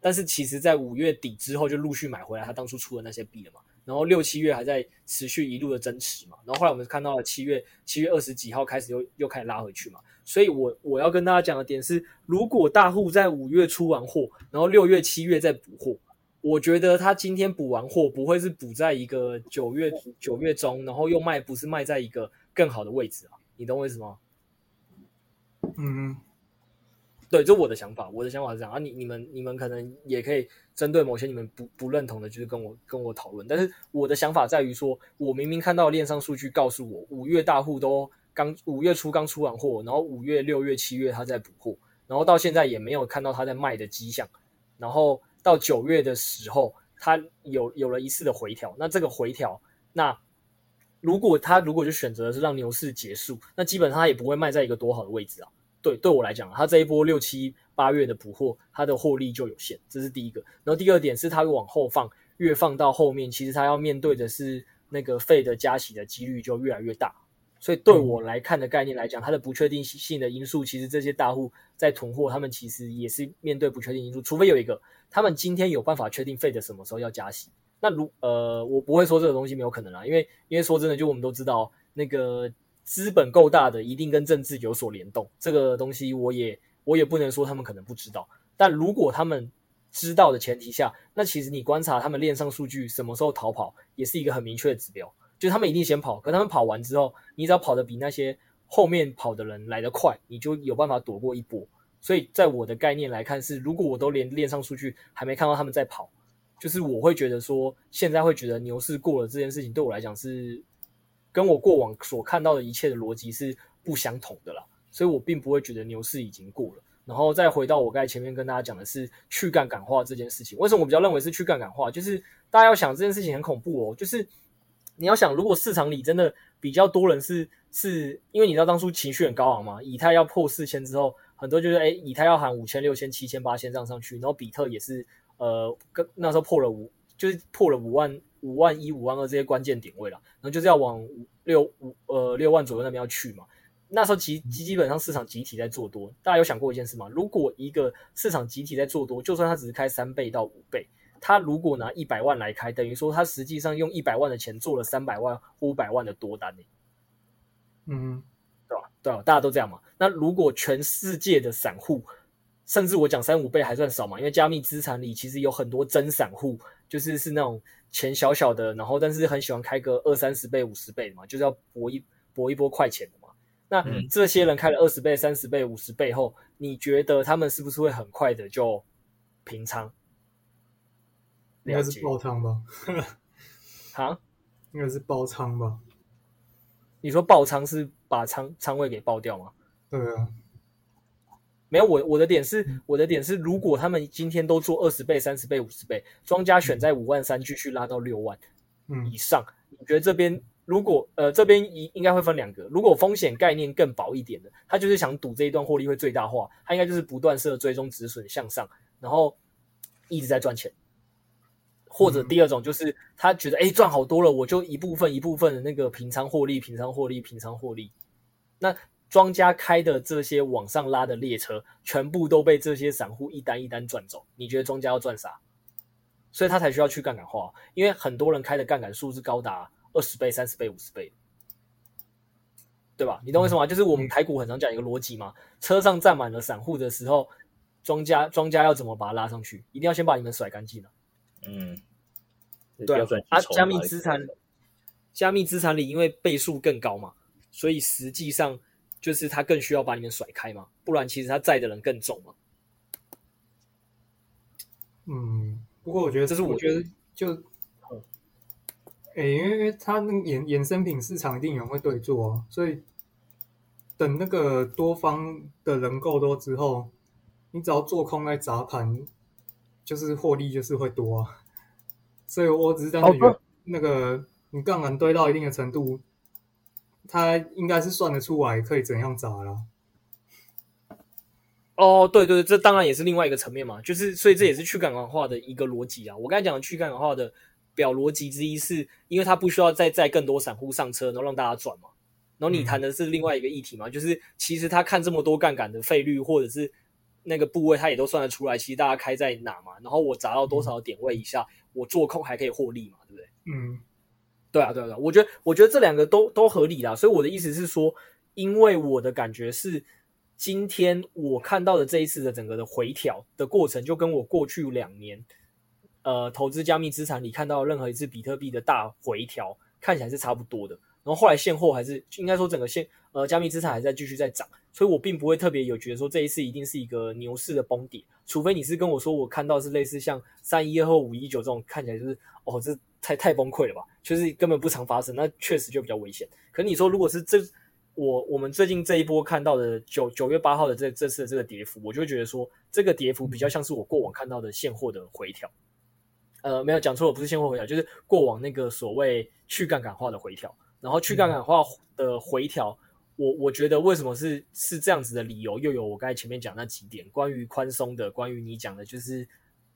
但是其实在五月底之后就陆续买回来他当初出的那些币了嘛。然后六七月还在持续一路的增持嘛。然后后来我们看到了七月七月二十几号开始又又开始拉回去嘛。所以我我要跟大家讲的点是，如果大户在五月出完货，然后六月七月再补货，我觉得他今天补完货不会是补在一个九月九月中，然后又卖不是卖在一个。更好的位置啊，你懂我意思吗？嗯，对，这我的想法，我的想法是这样啊。你你们你们可能也可以针对某些你们不不认同的，就是跟我跟我讨论。但是我的想法在于说，我明明看到链上数据告诉我，五月大户都刚五月初刚出完货，然后五月、六月、七月他在补货，然后到现在也没有看到他在卖的迹象。然后到九月的时候，他有有了一次的回调，那这个回调那。如果他如果就选择的是让牛市结束，那基本上他也不会卖在一个多好的位置啊。对，对我来讲，他这一波六七八月的补货，他的获利就有限，这是第一个。然后第二点是，他往后放，越放到后面，其实他要面对的是那个 Fed 的加息的几率就越来越大。所以对我来看的概念来讲，它的不确定性的因素，其实这些大户在囤货，他们其实也是面对不确定因素，除非有一个他们今天有办法确定 Fed 什么时候要加息。那如呃，我不会说这个东西没有可能啦，因为因为说真的，就我们都知道，那个资本够大的，一定跟政治有所联动。这个东西我也我也不能说他们可能不知道，但如果他们知道的前提下，那其实你观察他们链上数据什么时候逃跑，也是一个很明确的指标，就他们一定先跑，可他们跑完之后，你只要跑得比那些后面跑的人来得快，你就有办法躲过一波。所以在我的概念来看是，如果我都连链上数据还没看到他们在跑。就是我会觉得说，现在会觉得牛市过了这件事情，对我来讲是跟我过往所看到的一切的逻辑是不相同的啦，所以我并不会觉得牛市已经过了。然后再回到我刚才前面跟大家讲的是去杠杆化这件事情，为什么我比较认为是去杠杆化？就是大家要想这件事情很恐怖哦，就是你要想，如果市场里真的比较多人是是因为你知道当初情绪很高昂嘛，以太要破四千之后，很多就是诶、以太要喊五千、六千、七千、八千这样上去，然后比特也是。呃，跟那时候破了五，就是破了五万、五万一、五万二这些关键点位了，然后就是要往六五呃六万左右那边要去嘛。那时候基基基本上市场集体在做多，大家有想过一件事吗？如果一个市场集体在做多，就算它只是开三倍到五倍，它如果拿一百万来开，等于说它实际上用一百万的钱做了三百万或五百万的多单呢。嗯，对吧？对吧？大家都这样嘛。那如果全世界的散户，甚至我讲三五倍还算少嘛，因为加密资产里其实有很多真散户，就是是那种钱小小的，然后但是很喜欢开个二三十倍、五十倍的嘛，就是要搏一搏一波快钱的嘛。那这些人开了二十倍、三十倍、五十倍后，你觉得他们是不是会很快的就平仓？应该是爆仓吧？哈，应该是爆仓吧？你说爆仓是把仓仓位给爆掉吗？对啊，没有，我我的点是，我的点是，如果他们今天都做二十倍、三十倍、五十倍，庄家选在五万三继续拉到六万以上，嗯、你觉得这边如果呃这边应应该会分两个，如果风险概念更薄一点的，他就是想赌这一段获利会最大化，他应该就是不断设追踪止损向上，然后一直在赚钱。或者第二种就是他觉得哎赚好多了，我就一部分一部分的那个平仓获利、平仓获利、平仓获利。那庄家开的这些往上拉的列车，全部都被这些散户一单一单赚走。你觉得庄家要赚啥？所以他才需要去杠杆化，因为很多人开的杠杆数是高达二十倍、三十倍、五十倍，对吧？你懂我意思吗？就是我们台股很常讲一个逻辑嘛，车上站满了散户的时候，庄家庄家要怎么把它拉上去？一定要先把你们甩干净了。嗯，对啊，啊，加密资产，加密资产里因为倍数更高嘛，所以实际上就是他更需要把你们甩开嘛，不然其实他在的人更重嘛。嗯，不过我觉得这是我觉得就，哎、欸，因为他那个衍衍生品市场一定有人会对做啊，所以等那个多方的人够多之后，你只要做空来砸盘。就是获利就是会多啊，所以我只是单纯觉得那个你杠杆堆到一定的程度，它应该是算得出来可以怎样砸了。哦，对对对，这当然也是另外一个层面嘛，就是所以这也是去杠杆化的一个逻辑啊。我刚才讲的去杠杆化的表逻辑之一是，因为它不需要再载更多散户上车，然后让大家转嘛。然后你谈的是另外一个议题嘛，嗯、就是其实他看这么多杠杆的费率或者是。那个部位他也都算得出来，其实大家开在哪嘛，然后我砸到多少点位以下，嗯、我做空还可以获利嘛，对不对？嗯，对啊，对啊，对啊，我觉得我觉得这两个都都合理啦。所以我的意思是说，因为我的感觉是，今天我看到的这一次的整个的回调的过程，就跟我过去两年呃投资加密资产里看到任何一次比特币的大回调，看起来是差不多的。然后后来现货还是应该说整个现呃加密资产还在继续在涨。所以我并不会特别有觉得说这一次一定是一个牛市的崩跌，除非你是跟我说我看到是类似像三一二或五一九这种看起来就是哦，这太太崩溃了吧，就是根本不常发生，那确实就比较危险。可你说如果是这我我们最近这一波看到的九九月八号的这这次的这个跌幅，我就会觉得说这个跌幅比较像是我过往看到的现货的回调，呃，没有讲错了，不是现货回调，就是过往那个所谓去杠杆化的回调，然后去杠杆化的回调。我我觉得为什么是是这样子的理由，又有我刚才前面讲那几点，关于宽松的，关于你讲的，就是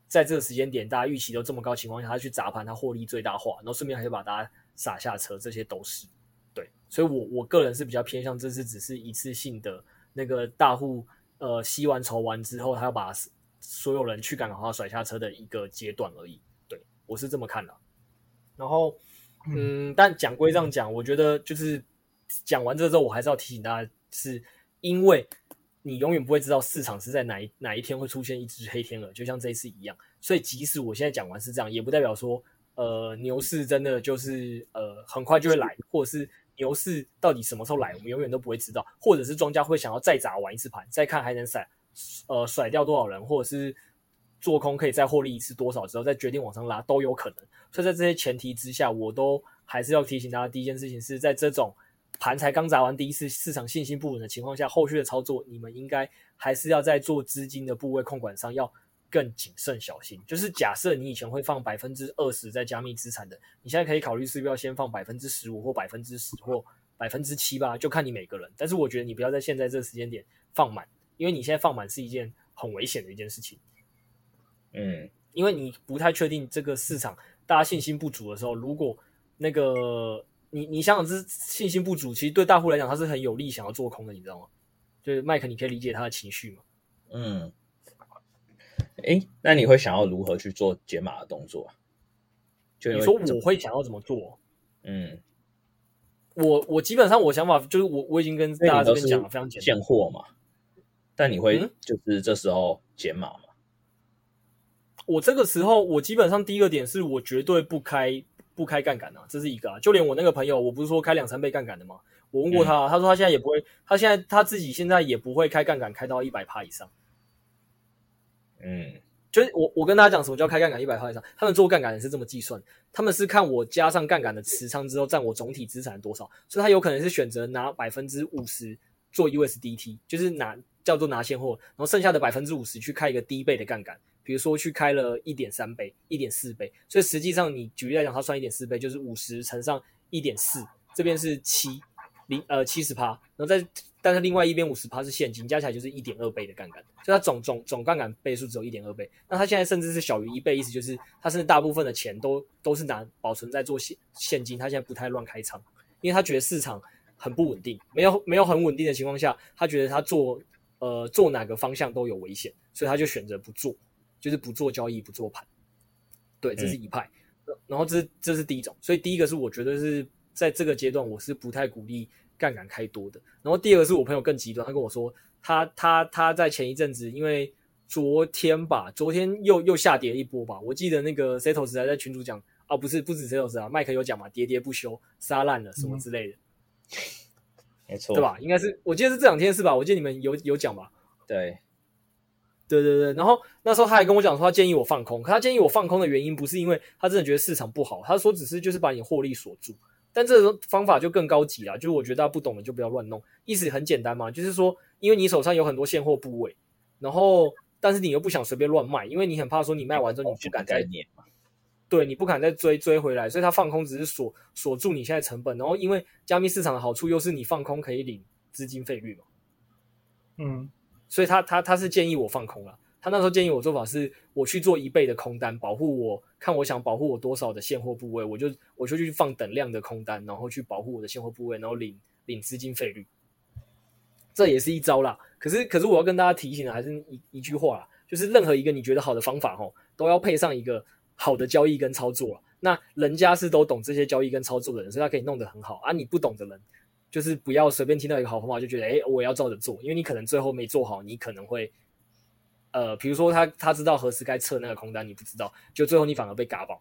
在这个时间点，大家预期都这么高情况下，他去砸盘，他获利最大化，然后顺便还是把大家撒下车，这些都是对，所以我我个人是比较偏向这次只是一次性的那个大户呃吸完筹完之后，他要把所有人去杠杆化甩下车的一个阶段而已，对我是这么看的。然后嗯，但讲归这样讲，我觉得就是。讲完这之后，我还是要提醒大家，是因为你永远不会知道市场是在哪一哪一天会出现一只黑天鹅，就像这一次一样。所以，即使我现在讲完是这样，也不代表说，呃，牛市真的就是呃很快就会来，或者是牛市到底什么时候来，我们永远都不会知道。或者是庄家会想要再砸完一次盘，再看还能甩呃甩掉多少人，或者是做空可以再获利一次多少之后，再决定往上拉都有可能。所以在这些前提之下，我都还是要提醒大家，第一件事情是在这种。盘才刚砸完第一次，市场信心不稳的情况下，后续的操作你们应该还是要在做资金的部位控管上要更谨慎小心。就是假设你以前会放百分之二十在加密资产的，你现在可以考虑是不是要先放百分之十五或百分之十或百分之七吧，就看你每个人。但是我觉得你不要在现在这个时间点放满，因为你现在放满是一件很危险的一件事情。嗯，因为你不太确定这个市场大家信心不足的时候，如果那个。你你想想，这信心不足，其实对大户来讲，他是很有利想要做空的，你知道吗？就是麦克，你可以理解他的情绪吗？嗯，诶，那你会想要如何去做解码的动作？就你说我会想要怎么做？嗯，我我基本上我想法就是我我已经跟大家这边讲了非常简单，现货嘛。但你会就是这时候解码吗？嗯？我这个时候，我基本上第一个点是我绝对不开。不开杠杆啊，这是一个啊。就连我那个朋友，我不是说开两三倍杠杆的吗？我问过他，嗯、他说他现在也不会，他现在他自己现在也不会开杠杆开到一百趴以上。嗯，就是我我跟大家讲什么叫开杠杆一百趴以上，他们做杠杆也是这么计算，他们是看我加上杠杆的持仓之后占我总体资产多少，所以他有可能是选择拿百分之五十做 USDT，就是拿叫做拿现货，然后剩下的百分之五十去开一个低倍的杠杆，比如说去开了一点三倍、一点四倍，所以实际上你举例来讲，它算一点四倍，就是五十乘上一点四，这边是七零呃七十趴，然后再。但是另外一边五十趴是现金，加起来就是一点二倍的杠杆，所以它总总总杠杆倍数只有一点二倍。那它现在甚至是小于一倍，意思就是它甚至大部分的钱都都是拿保存在做现现金，它现在不太乱开仓，因为他觉得市场很不稳定，没有没有很稳定的情况下，他觉得他做呃做哪个方向都有危险，所以他就选择不做，就是不做交易，不做盘。对，这是一派。嗯、然后这是这是第一种，所以第一个是我觉得是在这个阶段，我是不太鼓励。杠杆开多的，然后第二个是我朋友更极端，他跟我说，他他他在前一阵子，因为昨天吧，昨天又又下跌了一波吧，我记得那个 Setos 还在群主讲，啊不是不止 Setos 啊，麦克有讲嘛，喋喋不休，杀烂了什么之类的，嗯、没错，对吧？应该是，我记得是这两天是吧？我记得你们有有讲吧？对，对对对，然后那时候他还跟我讲说，他建议我放空，可他建议我放空的原因不是因为他真的觉得市场不好，他说只是就是把你获利锁住。但这种方法就更高级了，就是我觉得大家不懂的就不要乱弄，意思很简单嘛，就是说，因为你手上有很多现货部位，然后但是你又不想随便乱卖，因为你很怕说你卖完之后你不敢再念嘛，对，你不敢再追追回来，所以他放空只是锁锁住你现在成本，然后因为加密市场的好处又是你放空可以领资金费率嘛，嗯，所以他他他是建议我放空了。他那时候建议我做法是，我去做一倍的空单，保护我，看我想保护我多少的现货部位，我就我就去放等量的空单，然后去保护我的现货部位，然后领领资金费率。这也是一招啦。可是可是我要跟大家提醒的还是一一句话啦，就是任何一个你觉得好的方法吼，都要配上一个好的交易跟操作。那人家是都懂这些交易跟操作的人，所以他可以弄得很好啊。你不懂的人，就是不要随便听到一个好方法就觉得，诶，我要照着做，因为你可能最后没做好，你可能会。呃，比如说他他知道何时该撤那个空单，你不知道，就最后你反而被嘎爆，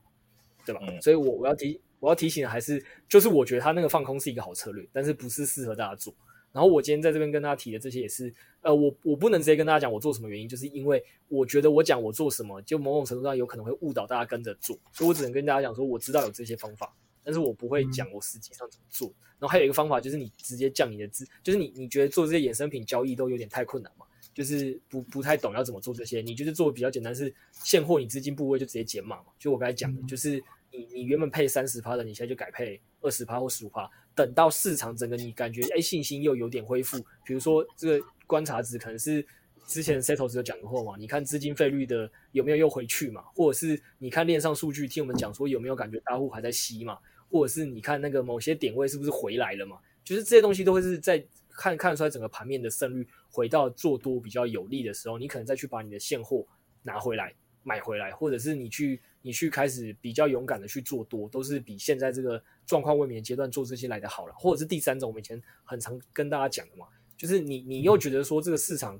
对吧？嗯、所以我我要提我要提醒的还是，就是我觉得他那个放空是一个好策略，但是不是适合大家做。然后我今天在这边跟大家提的这些也是，呃，我我不能直接跟大家讲我做什么原因，就是因为我觉得我讲我做什么，就某种程度上有可能会误导大家跟着做，所以我只能跟大家讲说我知道有这些方法，但是我不会讲我实际上怎么做。然后还有一个方法就是你直接降你的资，就是你你觉得做这些衍生品交易都有点太困难嘛？就是不不太懂要怎么做这些，你就是做的比较简单，是现货你资金部位就直接减码嘛。就我刚才讲的，就是你你原本配三十趴的，你现在就改配二十趴或十五趴。等到市场整个你感觉哎信心又有点恢复，比如说这个观察值可能是之前 Setos 有讲过嘛，你看资金费率的有没有又回去嘛，或者是你看链上数据听我们讲说有没有感觉大户还在吸嘛，或者是你看那个某些点位是不是回来了嘛，就是这些东西都会是在。看看出来整个盘面的胜率回到做多比较有利的时候，你可能再去把你的现货拿回来买回来，或者是你去你去开始比较勇敢的去做多，都是比现在这个状况未明的阶段做这些来的好了。或者是第三种，我们以前很常跟大家讲的嘛，就是你你又觉得说这个市场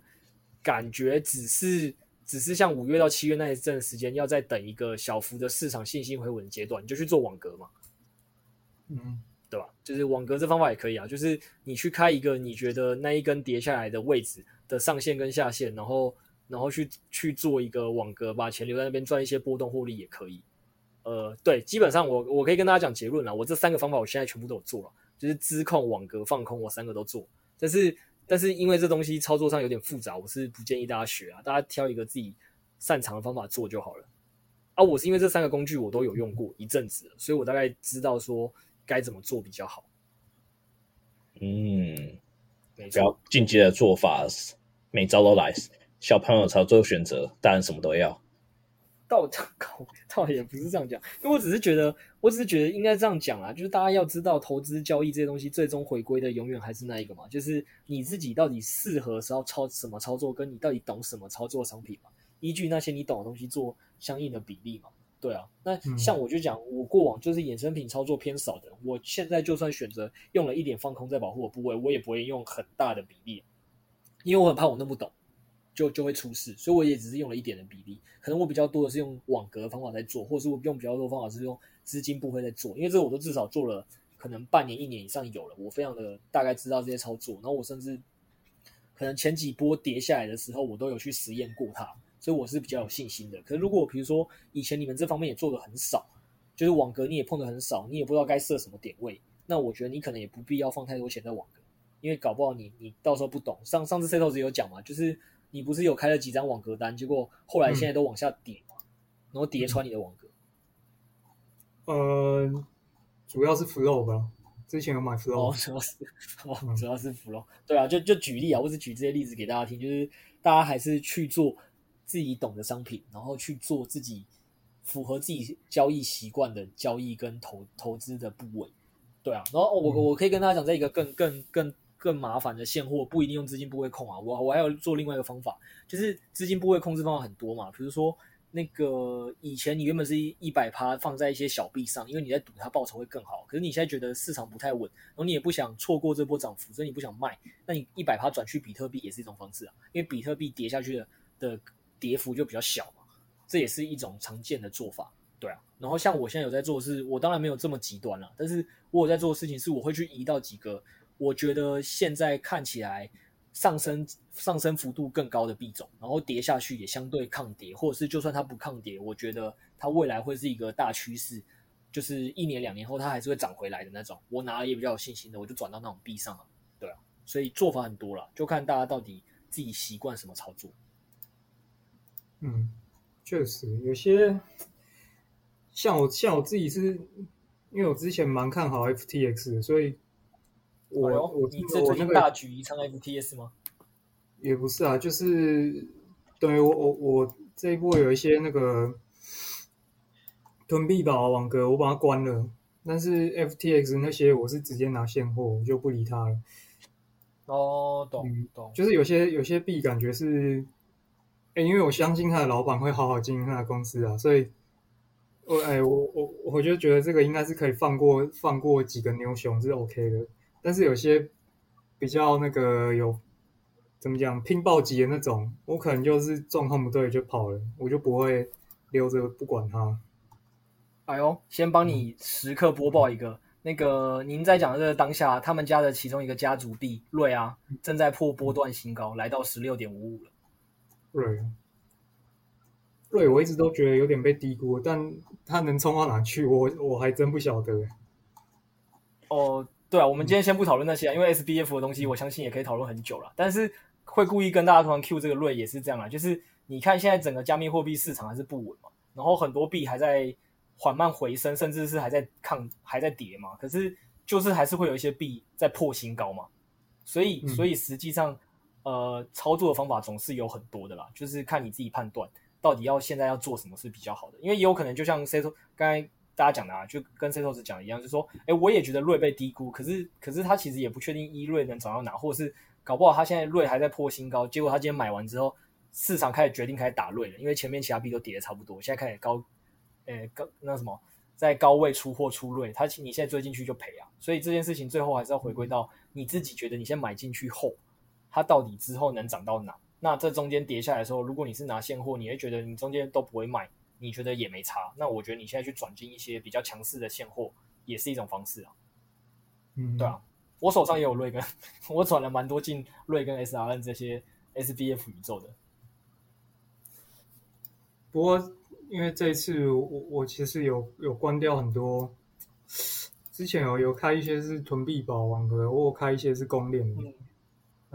感觉只是只是像五月到七月那一阵时间，要再等一个小幅的市场信心回稳的阶段，你就去做网格嘛，嗯。对吧？就是网格这方法也可以啊，就是你去开一个你觉得那一根跌下来的位置的上限跟下限，然后然后去去做一个网格，把钱留在那边赚一些波动获利也可以。呃，对，基本上我我可以跟大家讲结论了，我这三个方法我现在全部都有做了，就是资控、网格、放空，我三个都做。但是但是因为这东西操作上有点复杂，我是不建议大家学啊，大家挑一个自己擅长的方法做就好了。啊，我是因为这三个工具我都有用过一阵子，所以我大概知道说。该怎么做比较好？嗯，比较进阶的做法，每招都来。小朋友才做选择，当然什么都要。倒倒倒也不是这样讲，因为我只是觉得，我只是觉得应该这样讲啊，就是大家要知道，投资交易这些东西，最终回归的永远还是那一个嘛，就是你自己到底适合是要操什么操作，跟你到底懂什么操作商品嘛，依据那些你懂的东西做相应的比例嘛。对啊，那像我就讲，我过往就是衍生品操作偏少的，我现在就算选择用了一点放空在保护我部位，我也不会用很大的比例，因为我很怕我弄不懂，就就会出事，所以我也只是用了一点的比例。可能我比较多的是用网格的方法在做，或者是我用比较多的方法是用资金部位在做，因为这个我都至少做了可能半年、一年以上有了，我非常的大概知道这些操作，然后我甚至可能前几波跌下来的时候，我都有去实验过它。所以我是比较有信心的。可是如果比如说以前你们这方面也做的很少，就是网格你也碰的很少，你也不知道该设什么点位，那我觉得你可能也不必要放太多钱在网格，因为搞不好你你到时候不懂。上上次 Setos 有讲嘛，就是你不是有开了几张网格单，结果后来现在都往下跌嘛，嗯、然后叠穿你的网格。呃，主要是 flow 吧。之前有买 flow，哦，主要是哦，主要是 flow，嗯。对啊，就就举例啊，我只举这些例子给大家听，就是大家还是去做自己懂的商品，然后去做自己符合自己交易习惯的交易跟投投资的部位。对啊，然后我我可以跟大家讲，这一个更更更更麻烦的现货不一定用资金部位控啊，我我还要做另外一个方法，就是资金部位控制方法很多嘛，比如说。那个以前你原本是一一百趴放在一些小币上，因为你在赌它报酬会更好。可是你现在觉得市场不太稳，然后你也不想错过这波涨幅，所以你不想卖，那你一百趴转去比特币也是一种方式啊。因为比特币跌下去的的跌幅就比较小嘛，这也是一种常见的做法，对啊。然后像我现在有在做的是，我当然没有这么极端了，但是我有在做的事情是，我会去移到几个我觉得现在看起来。上升上升幅度更高的币种，然后跌下去也相对抗跌，或者是就算它不抗跌，我觉得它未来会是一个大趋势，就是一年两年后它还是会涨回来的那种。我拿了也比较有信心的，我就转到那种币上了。对啊，所以做法很多了，就看大家到底自己习惯什么操作。嗯，确实有些像我像我自己是，因为我之前蛮看好 FTX 的，所以。我、哎、我你这最近大举移仓 FTS 吗？也不是啊，就是等于我我我这一波有一些那个囤币宝网格，我把它关了。但是 FTX 那些我是直接拿现货，我就不理它了。哦，懂、嗯、懂。就是有些有些币感觉是，哎，因为我相信他的老板会好好经营他的公司啊，所以我哎我我我就觉得这个应该是可以放过放过几个牛熊是 OK 的。但是有些比较那个有怎么讲拼暴击的那种，我可能就是状况不对就跑了，我就不会留着不管他。哎呦，先帮你时刻播报一个，嗯、那个您在讲的这个当下，他们家的其中一个家族币瑞啊，正在破波段新高，来到十六点五五了。瑞，瑞，我一直都觉得有点被低估，但它能冲到哪去，我我还真不晓得。哦。对啊，我们今天先不讨论那些啊，因为 SBF 的东西，我相信也可以讨论很久了。但是会故意跟大家突然 Q 这个瑞也是这样啊，就是你看现在整个加密货币市场还是不稳嘛，然后很多币还在缓慢回升，甚至是还在抗还在跌嘛。可是就是还是会有一些币在破新高嘛，所以所以实际上呃操作的方法总是有很多的啦，就是看你自己判断到底要现在要做什么是比较好的，因为也有可能就像 Seto 刚才。大家讲的啊，就跟 Setos 讲一样，就说，哎，我也觉得瑞被低估，可是，可是他其实也不确定一瑞能涨到哪，或者是搞不好他现在瑞还在破新高，结果他今天买完之后，市场开始决定开始打瑞了，因为前面其他币都跌的差不多，现在开始高，呃，高那什么，在高位出货出瑞，他你现在追进去就赔啊，所以这件事情最后还是要回归到你自己觉得你先买进去后，它到底之后能涨到哪？那这中间跌下来的时候，如果你是拿现货，你会觉得你中间都不会卖。你觉得也没差，那我觉得你现在去转进一些比较强势的现货，也是一种方式啊。嗯，对啊，我手上也有瑞根，我转了蛮多进瑞根 SRN 这些 SBF 宇宙的。不过因为这一次我我其实有有关掉很多，之前有有开一些是囤币宝网格，我有开一些是公链的，嗯、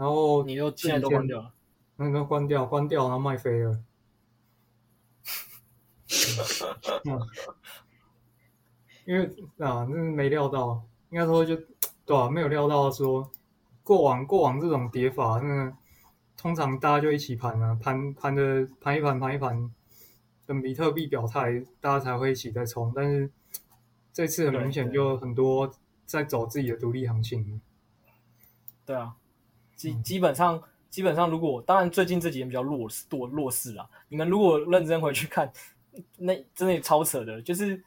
然后你就现在都关掉了，那个关掉关掉，然后卖飞了。嗯，因为啊，那没料到，应该说就对吧、啊？没有料到说过往过往这种跌法，那通常大家就一起盘啊，盘盘的盘一盘盘一盘，等比特币表态，大家才会一起再冲。但是这次很明显就很多在走自己的独立行情。对啊，基基本上基本上，如果当然最近这几年比较弱势多弱势啦，你们如果认真回去看。那真的超扯的，就是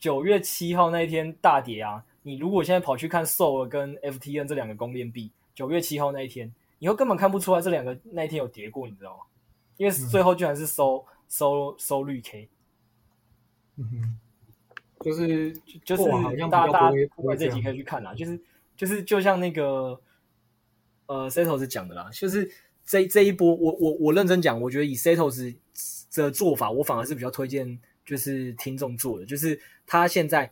九月七号那一天大跌啊！你如果现在跑去看 SOL 跟 FTN 这两个公链币，九月七号那一天，以后根本看不出来这两个那一天有跌过，你知道吗？因为最后居然是收、嗯、收收绿 K。嗯哼，就是就是大家大家不管这集可以去看啦，就是就是就像那个呃 Setos 讲的啦，就是这这一波，我我我认真讲，我觉得以 Setos 的做法，我反而是比较推荐，就是听众做的，就是他现在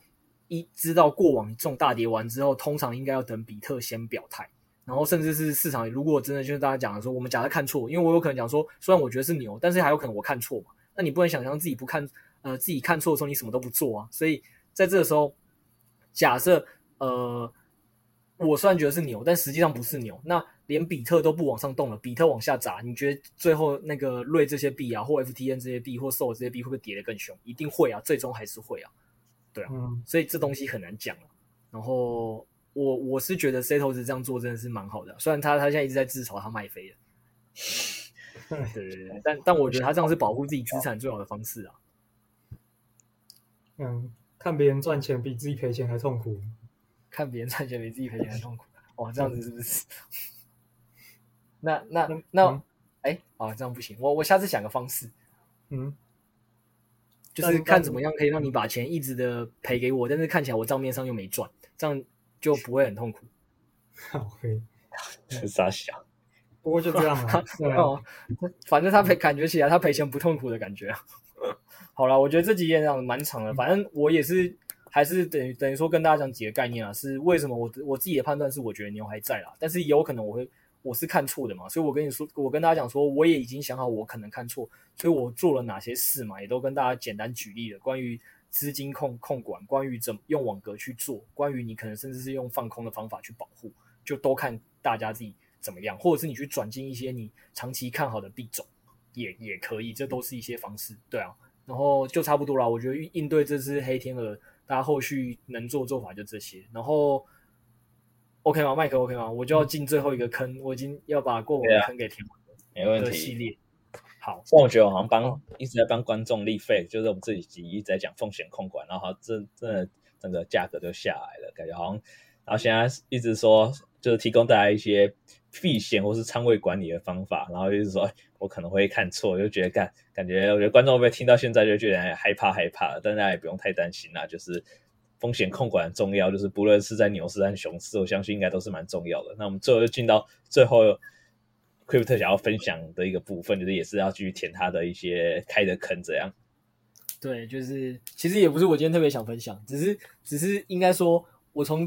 一知道过往这种大跌完之后，通常应该要等比特先表态，然后甚至是市场如果真的就是大家讲的说，我们假设看错，因为我有可能讲说，虽然我觉得是牛，但是还有可能我看错嘛，那你不能想象自己不看，呃，自己看错的时候你什么都不做啊，所以在这个时候，假设呃。我虽然觉得是牛，但实际上不是牛。那连比特都不往上动了，比特往下砸，你觉得最后那个瑞这些币啊，或 FTN 这些币，或 SOL 这些币会不会跌得更凶？一定会啊，最终还是会啊，对啊。嗯、所以这东西很难讲了。然后我我是觉得 Setos 这样做真的是蛮好的，虽然他他现在一直在自嘲他卖飞了，对对对，但但我觉得他这样是保护自己资产最好的方式啊。嗯，看别人赚钱比自己赔钱还痛苦。看别人赚钱比自己赔钱还痛苦，哦，这样子是不是？那那那，哎、嗯，啊、欸，这样不行，我我下次想个方式，嗯，就是看怎么样可以让你把钱一直的赔给我，但是看起来我账面上又没赚，这样就不会很痛苦。OK，是咋想，不过就这样啊，哦，反正他赔，感觉起来他赔钱不痛苦的感觉啊。好了，我觉得这几页这样蛮长的，反正我也是。还是等于等于说跟大家讲几个概念啊，是为什么我我自己的判断是我觉得牛还在啦，但是也有可能我会我是看错的嘛，所以我跟你说，我跟大家讲说，我也已经想好我可能看错，所以我做了哪些事嘛，也都跟大家简单举例了，关于资金控控管，关于怎么用网格去做，关于你可能甚至是用放空的方法去保护，就都看大家自己怎么样，或者是你去转进一些你长期看好的币种，也也可以，这都是一些方式，对啊，然后就差不多啦，我觉得应对这只黑天鹅。大家后续能做做法就这些，然后 OK 吗？麦克 OK 吗？我就要进最后一个坑，我已经要把过往的坑给填完了。没问题。系列好，但我觉得我好像帮一直在帮观众立费，就是我们这几集一直在讲风险控管，然后这这整个价格就下来了，感觉好像，然后现在一直说就是提供大家一些。避险或是仓位管理的方法，然后就是说，我可能会看错，就觉得干，感觉我觉得观众会不会听到现在就觉得害怕害怕，但大家也不用太担心啦，就是风险控管很重要，就是不论是在牛市还是熊市，我相信应该都是蛮重要的。那我们最后就进到最后，Crypto 想要分享的一个部分，就是也是要继续填他的一些开的坑，这样。对，就是其实也不是我今天特别想分享，只是只是应该说，我从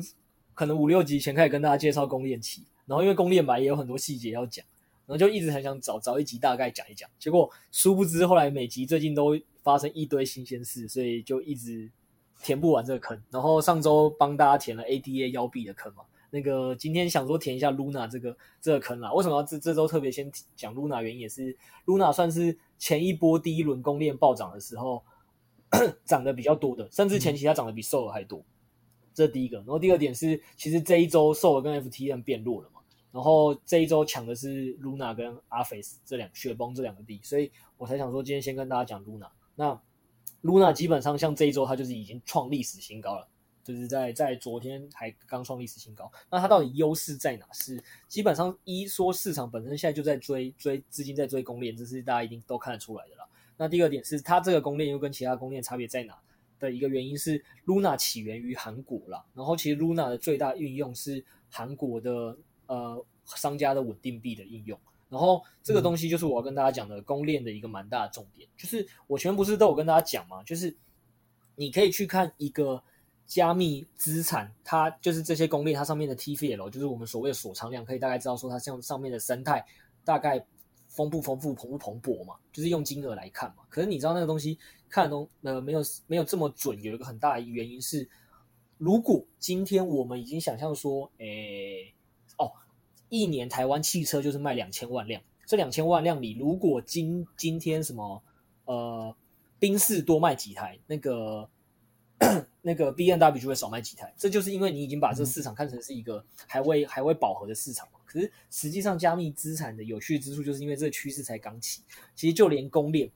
可能五六集前开始跟大家介绍公链期。然后因为公链嘛也有很多细节要讲，然后就一直很想找找一集大概讲一讲，结果殊不知后来每集最近都发生一堆新鲜事，所以就一直填不完这个坑。然后上周帮大家填了 ADA 腰币的坑嘛，那个今天想说填一下 Luna 这个这个坑啦。为什么要这这周特别先讲 Luna？原因也是 Luna 算是前一波第一轮公链暴涨的时候 涨得比较多的，甚至前期它涨得比 SOL 还多。这是第一个。然后第二点是，其实这一周 SOL 跟 FTM 变弱了。然后这一周抢的是 Luna 跟 Aphes 这两雪崩这两个币，所以我才想说今天先跟大家讲 Luna。那 Luna 基本上像这一周它就是已经创历史新高了，就是在在昨天还刚创历史新高。那它到底优势在哪？是基本上一说市场本身现在就在追追资金在追公链，这是大家一定都看得出来的啦。那第二点是它这个公链又跟其他公链差别在哪的一个原因是 Luna 起源于韩国啦，然后其实 Luna 的最大运用是韩国的。呃，商家的稳定币的应用，然后这个东西就是我要跟大家讲的公链的一个蛮大的重点，就是我前面不是都有跟大家讲嘛，就是你可以去看一个加密资产，它就是这些公链它上面的 TVL，就是我们所谓的锁仓量，可以大概知道说它像上面的生态大概丰不丰富、蓬不蓬勃嘛，就是用金额来看嘛。可是你知道那个东西看东呃没有没有这么准，有一个很大的原因是，如果今天我们已经想象说，诶。一年台湾汽车就是卖两千万辆，这两千万辆里，如果今今天什么呃宾士多卖几台，那个 那个 BMW 就会少卖几台，这就是因为你已经把这市场看成是一个还未还未饱和的市场嘛。可是实际上加密资产的有趣之处，就是因为这个趋势才刚起。其实就连公链，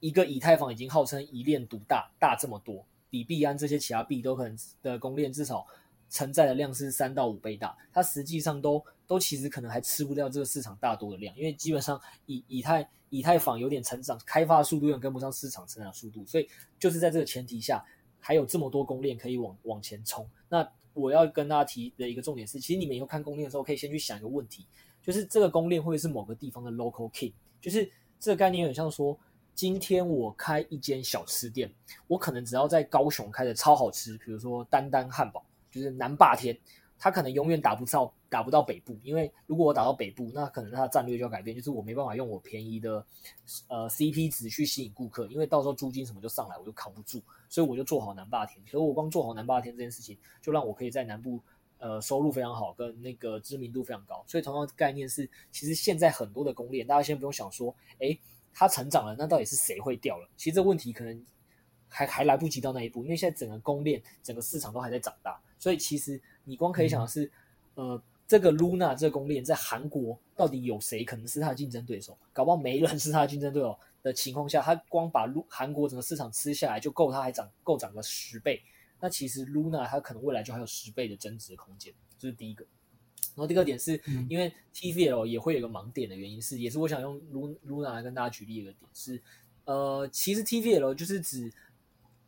一个以太坊已经号称一链独大，大这么多，比币安这些其他币都可能的公链至少。承载的量是三到五倍大，它实际上都都其实可能还吃不掉这个市场大多的量，因为基本上以以太以太坊有点成长，开发速度有点跟不上市场成长速度，所以就是在这个前提下，还有这么多公链可以往往前冲。那我要跟大家提的一个重点是，其实你们以后看公链的时候，可以先去想一个问题，就是这个公链会是某个地方的 local key，就是这个概念很像说，今天我开一间小吃店，我可能只要在高雄开的超好吃，比如说丹丹汉堡，就是南霸天。他可能永远打不到打不到北部，因为如果我打到北部，那可能他的战略就要改变，就是我没办法用我便宜的呃 CP 值去吸引顾客，因为到时候租金什么就上来，我就扛不住，所以我就做好南霸天。所以我光做好南霸天这件事情，就让我可以在南部呃收入非常好，跟那个知名度非常高。所以同样的概念是，其实现在很多的公链，大家先不用想说，诶，它成长了，那到底是谁会掉了？其实这问题可能还还来不及到那一步，因为现在整个公链整个市场都还在长大，所以其实。你光可以想的是，嗯、呃，这个 Luna 这个公链在韩国到底有谁可能是它的竞争对手？搞不好没人是它的竞争对手的情况下，它光把韩国整个市场吃下来就够它还涨够涨个十倍。那其实 Luna 它可能未来就还有十倍的增值空间，这、就是第一个。然后第二点是、嗯、因为 TVL 也会有个盲点的原因是，也是我想用 Luna 来跟大家举例一个点是，呃，其实 TVL 就是指。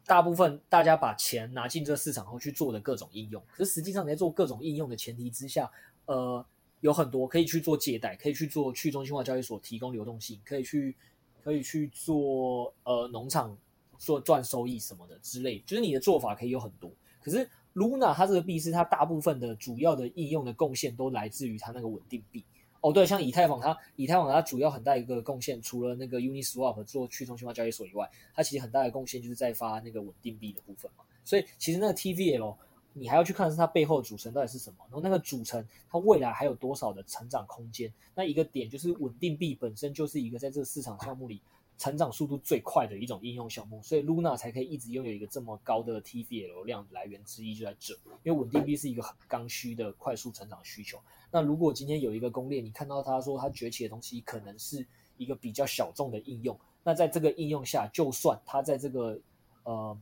大部分大家把钱拿进这个市场后去做的各种应用，可是实际上你在做各种应用的前提之下，呃，有很多可以去做借贷，可以去做去中心化交易所提供流动性，可以去可以去做呃农场做赚收益什么的之类，就是你的做法可以有很多。可是 Luna 它这个币是它大部分的主要的应用的贡献都来自于它那个稳定币。哦，对，像以太坊，它以太坊它主要很大一个贡献，除了那个 Uniswap 做去中心化交易所以外，它其实很大的贡献就是在发那个稳定币的部分嘛。所以其实那个 TVL 你还要去看是它背后的组成到底是什么，然后那个组成它未来还有多少的成长空间。那一个点就是稳定币本身就是一个在这个市场项目里。成长速度最快的一种应用项目，所以 Luna 才可以一直拥有一个这么高的 TVL 量来源之一就在这，因为稳定币是一个很刚需的快速成长需求。那如果今天有一个公链，你看到他说他崛起的东西可能是一个比较小众的应用，那在这个应用下，就算它在这个呃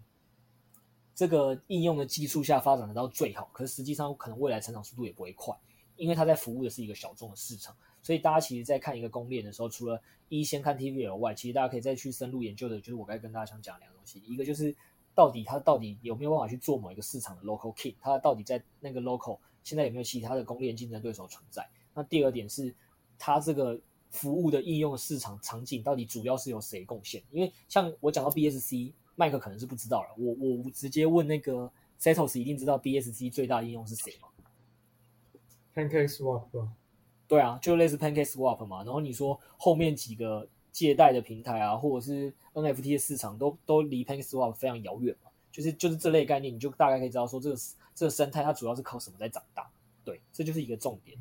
这个应用的技术下发展得到最好，可是实际上可能未来成长速度也不会快，因为它在服务的是一个小众的市场。所以大家其实，在看一个公链的时候，除了一先看 TVL 外，其实大家可以再去深入研究的，就是我该跟大家想讲两个东西。一个就是到底它到底有没有办法去做某一个市场的 local key，它到底在那个 local 现在有没有其他的公链竞争对手存在？那第二点是它这个服务的应用市场场景到底主要是由谁贡献？因为像我讲到 BSC，麦克可能是不知道了，我我直接问那个 Setos 一定知道 BSC 最大应用是谁吗？PancakeSwap。对啊，就类似 PancakeSwap 嘛，然后你说后面几个借贷的平台啊，或者是 NFT 的市场都都离 PancakeSwap 非常遥远嘛，就是就是这类概念，你就大概可以知道说这个这个生态它主要是靠什么在长大，对，这就是一个重点。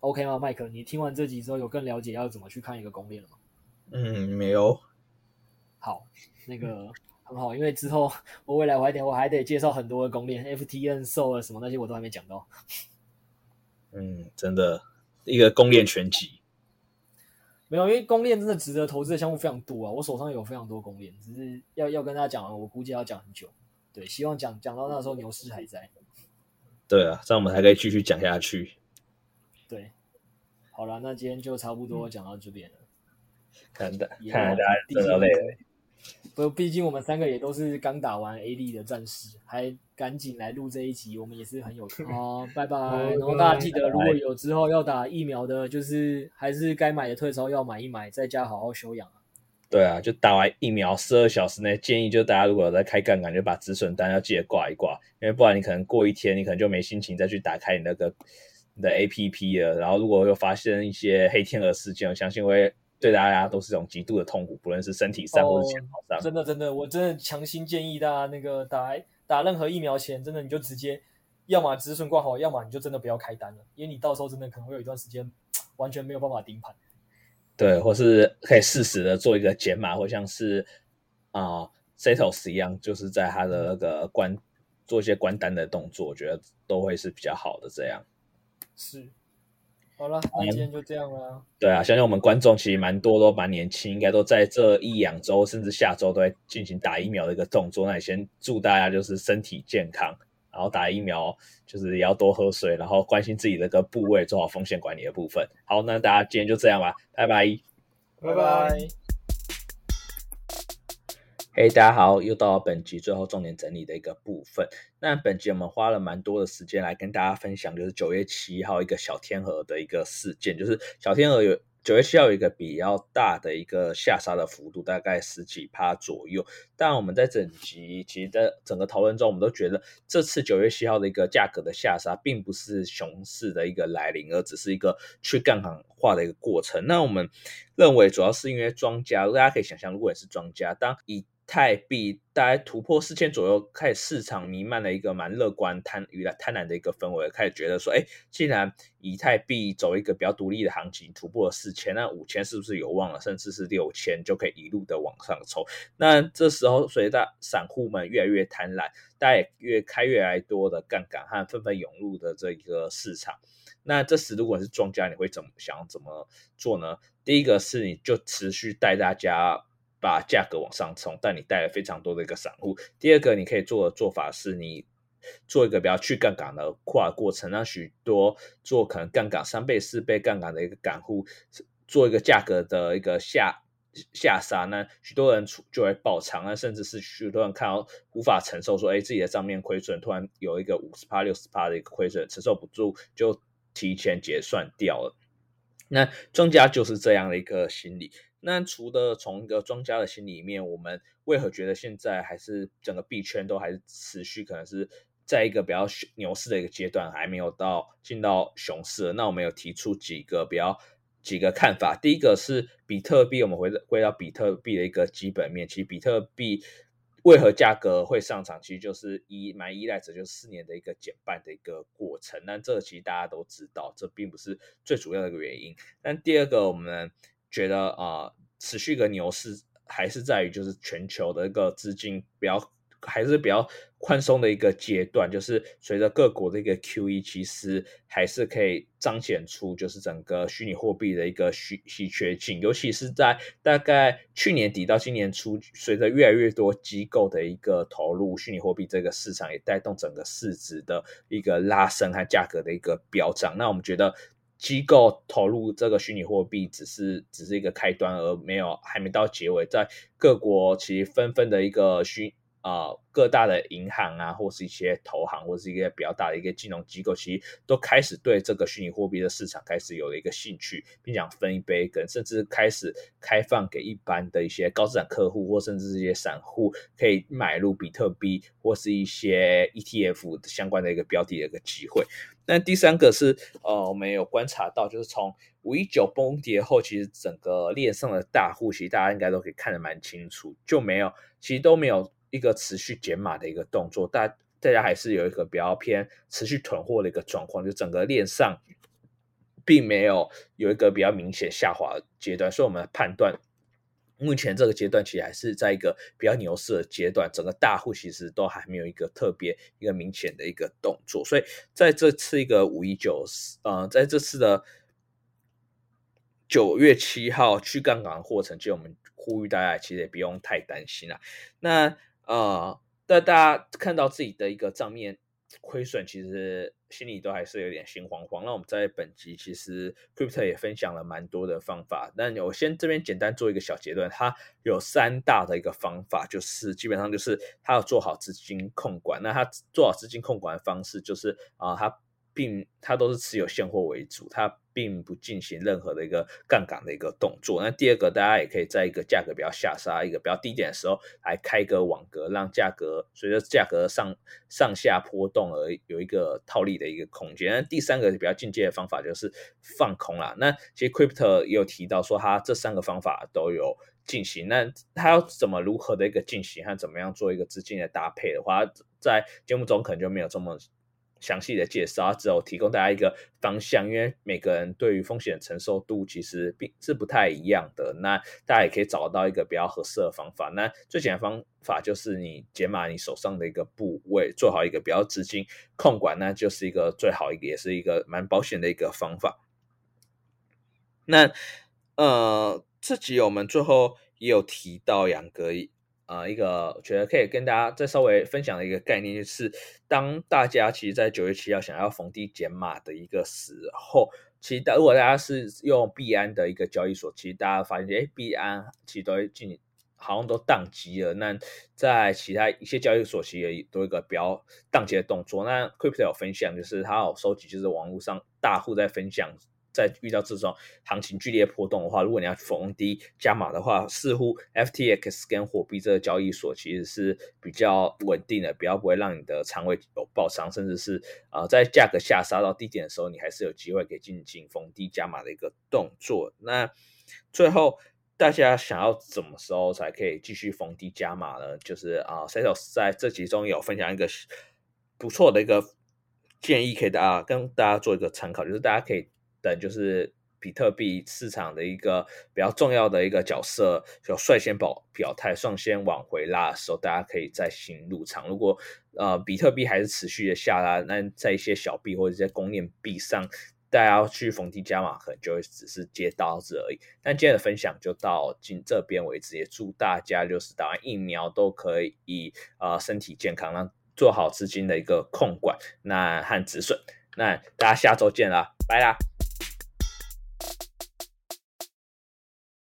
OK 吗，麦克？你听完这集之后有更了解要怎么去看一个公链了吗？嗯，没有。好，那个很好，因为之后 我未来我还得我还得介绍很多的公链，FTN、SOL 什么那些我都还没讲到。嗯，真的一个公链全集，没有，因为公链真的值得投资的项目非常多啊。我手上有非常多公链，只是要要跟大家讲，我估计要讲很久。对，希望讲讲到那时候牛市还在。对啊，这样我们还可以继续讲下去。对，好了，那今天就差不多讲到这边了。看的，看来大家真的累了。不，毕竟我们三个也都是刚打完 AD 的战士，还赶紧来录这一集，我们也是很有空。好，拜拜。然后大家记得，如果有之后要打疫苗的，就是还是该买的退烧药买一买，在家好好休养啊。对啊，就打完疫苗十二小时内，建议就大家如果有在开杠杆，就把止损单要记得挂一挂，因为不然你可能过一天，你可能就没心情再去打开你那个你的 APP 了。然后如果又发生一些黑天鹅事件，我相信会。对大家都是一种极度的痛苦，不论是身体上或是钱包上。真的，真的，我真的强心建议大家，那个打打任何疫苗前，真的你就直接，要么止损挂好，要么你就真的不要开单了，因为你到时候真的可能会有一段时间完全没有办法盯盘。对，或是可以适时的做一个减码，或像是啊、呃、Setos 一样，就是在他的那个关做一些关单的动作，我觉得都会是比较好的。这样是。好了，那今天就这样了。对啊，相信我们观众其实蛮多，都蛮年轻，应该都在这一两周，甚至下周都在进行打疫苗的一个动作。那也先祝大家就是身体健康，然后打疫苗就是也要多喝水，然后关心自己的个部位，做好风险管理的部分。好，那大家今天就这样吧，拜拜，拜拜。嘿，大家好，又到了本集最后重点整理的一个部分。那本集我们花了蛮多的时间来跟大家分享，就是九月七号一个小天鹅的一个事件，就是小天鹅有。九月七号有一个比较大的一个下杀的幅度，大概十几趴左右。但我们在整集，其实在整个讨论中，我们都觉得这次九月七号的一个价格的下杀，并不是熊市的一个来临，而只是一个去杠杆化的一个过程。那我们认为，主要是因为庄家，大家可以想象，如果你是庄家，当以泰币大概突破四千左右，开始市场弥漫了一个蛮乐观、贪与来贪婪的一个氛围，开始觉得说，哎，既然以太币走一个比较独立的行情，突破了四千，那五千是不是有望了？甚至是六千就可以一路的往上冲？那这时候随着散户们越来越贪婪，大家也越开越来越多的杠杆和纷纷涌入的这个市场，那这时如果是庄家，你会怎么想怎么做呢？第一个是你就持续带大家。把价格往上冲，但你带了非常多的一个散户。第二个，你可以做的做法是你做一个比较去杠杆的跨过程，让许多做可能杠杆三倍、四倍杠杆的一个散户做一个价格的一个下下杀，那许多人出就会爆仓，那甚至是许多人看到无法承受，说哎自己的账面亏损，突然有一个五十趴、六十趴的一个亏损，承受不住就提前结算掉了。那庄家就是这样的一个心理。那除了从一个庄家的心里面，我们为何觉得现在还是整个币圈都还是持续可能是在一个比较牛市的一个阶段，还没有到进到熊市？那我们有提出几个比较几个看法。第一个是比特币，我们回归到比特币的一个基本面，其实比特币为何价格会上涨，其实就是依蛮依赖着就是四年的一个减半的一个过程。那这个其实大家都知道，这并不是最主要的一个原因。但第二个我们。觉得啊、持续的牛市还是在于就是全球的一个资金比较还是比较宽松的一个阶段，就是随着各国的一个 QE，其实还是可以彰显出就是整个虚拟货币的一个稀稀缺性，尤其是在大概去年底到今年初，随着越来越多机构的一个投入虚拟货币这个市场，也带动整个市值的一个拉升和价格的一个飙涨。那我们觉得。机构投入这个虚拟货币只是只是一个开端，而没有还没到结尾。在各国其实纷纷的一个虚、呃，各大的银行啊，或是一些投行，或是一个比较大的一个金融机构，其实都开始对这个虚拟货币的市场开始有了一个兴趣，并想分一杯羹，甚至开始开放给一般的一些高资产客户，或甚至是一些散户可以买入比特币或是一些 ETF 相关的一个标的的一个机会。那第三个是，呃，我们有观察到，就是从五一九崩跌后，其实整个链上的大户，其实大家应该都可以看得蛮清楚，就没有，其实都没有一个持续减码的一个动作，大大家还是有一个比较偏持续囤货的一个状况，就整个链上并没有有一个比较明显下滑的阶段，所以我们判断。目前这个阶段其实还是在一个比较牛市的阶段，整个大户其实都还没有一个特别一个明显的一个动作，所以在这次一个五一九，呃，在这次的九月七号去杠杆的过程，其实我们呼吁大家其实也不用太担心啦。那啊，那大家看到自己的一个账面。亏损其实心里都还是有点心慌慌。那我们在本集其实 Crypto 也分享了蛮多的方法。那我先这边简单做一个小结论，它有三大的一个方法，就是基本上就是它要做好资金控管。那它做好资金控管的方式就是啊，它。并它都是持有现货为主，它并不进行任何的一个杠杆的一个动作。那第二个，大家也可以在一个价格比较下杀、一个比较低点的时候来开个网格，让价格随着价格上上下波动而有一个套利的一个空间。那第三个比较进阶的方法就是放空啦。那其实 Crypto 也有提到说，它这三个方法都有进行。那它要怎么如何的一个进行，和怎么样做一个资金的搭配的话，在节目中可能就没有这么。详细的介绍，只有提供大家一个方向，因为每个人对于风险承受度其实并是不太一样的。那大家也可以找到一个比较合适的方法。那最简单的方法就是你减码你手上的一个部位，做好一个比较资金控管，那就是一个最好一个，也是一个蛮保险的一个方法。那呃，这集我们最后也有提到两个。呃，一个我觉得可以跟大家再稍微分享的一个概念，就是当大家其实，在九月七号想要逢低减码的一个时候，其实如果大家是用币安的一个交易所，其实大家发现，哎，币安其实都进好像都宕机了。那在其他一些交易所其实也都有一个比较宕机的动作。那 Crypto 有分享，就是他有收集，就是网络上大户在分享。在遇到这种行情剧烈波动的话，如果你要逢低加码的话，似乎 FTX 跟货币这个交易所其实是比较稳定的，比较不会让你的仓位有爆仓，甚至是呃在价格下杀到低点的时候，你还是有机会可以进行逢低加码的一个动作。那最后大家想要什么时候才可以继续逢低加码呢？就是啊 Setos 在这集中有分享一个不错的一个建议，可以大家跟大家做一个参考，就是大家可以。等就是比特币市场的一个比较重要的一个角色，就率先表表态，率先往回拉的时候，大家可以再行入场。如果呃比特币还是持续的下拉，那在一些小币或者一些公链币上，大家要去逢低加码，可能就会只是接刀子而已。那今天的分享就到今这边为止，也祝大家就是打完疫苗都可以呃身体健康，那做好资金的一个控管，那和止损。那大家下周见啦，拜啦。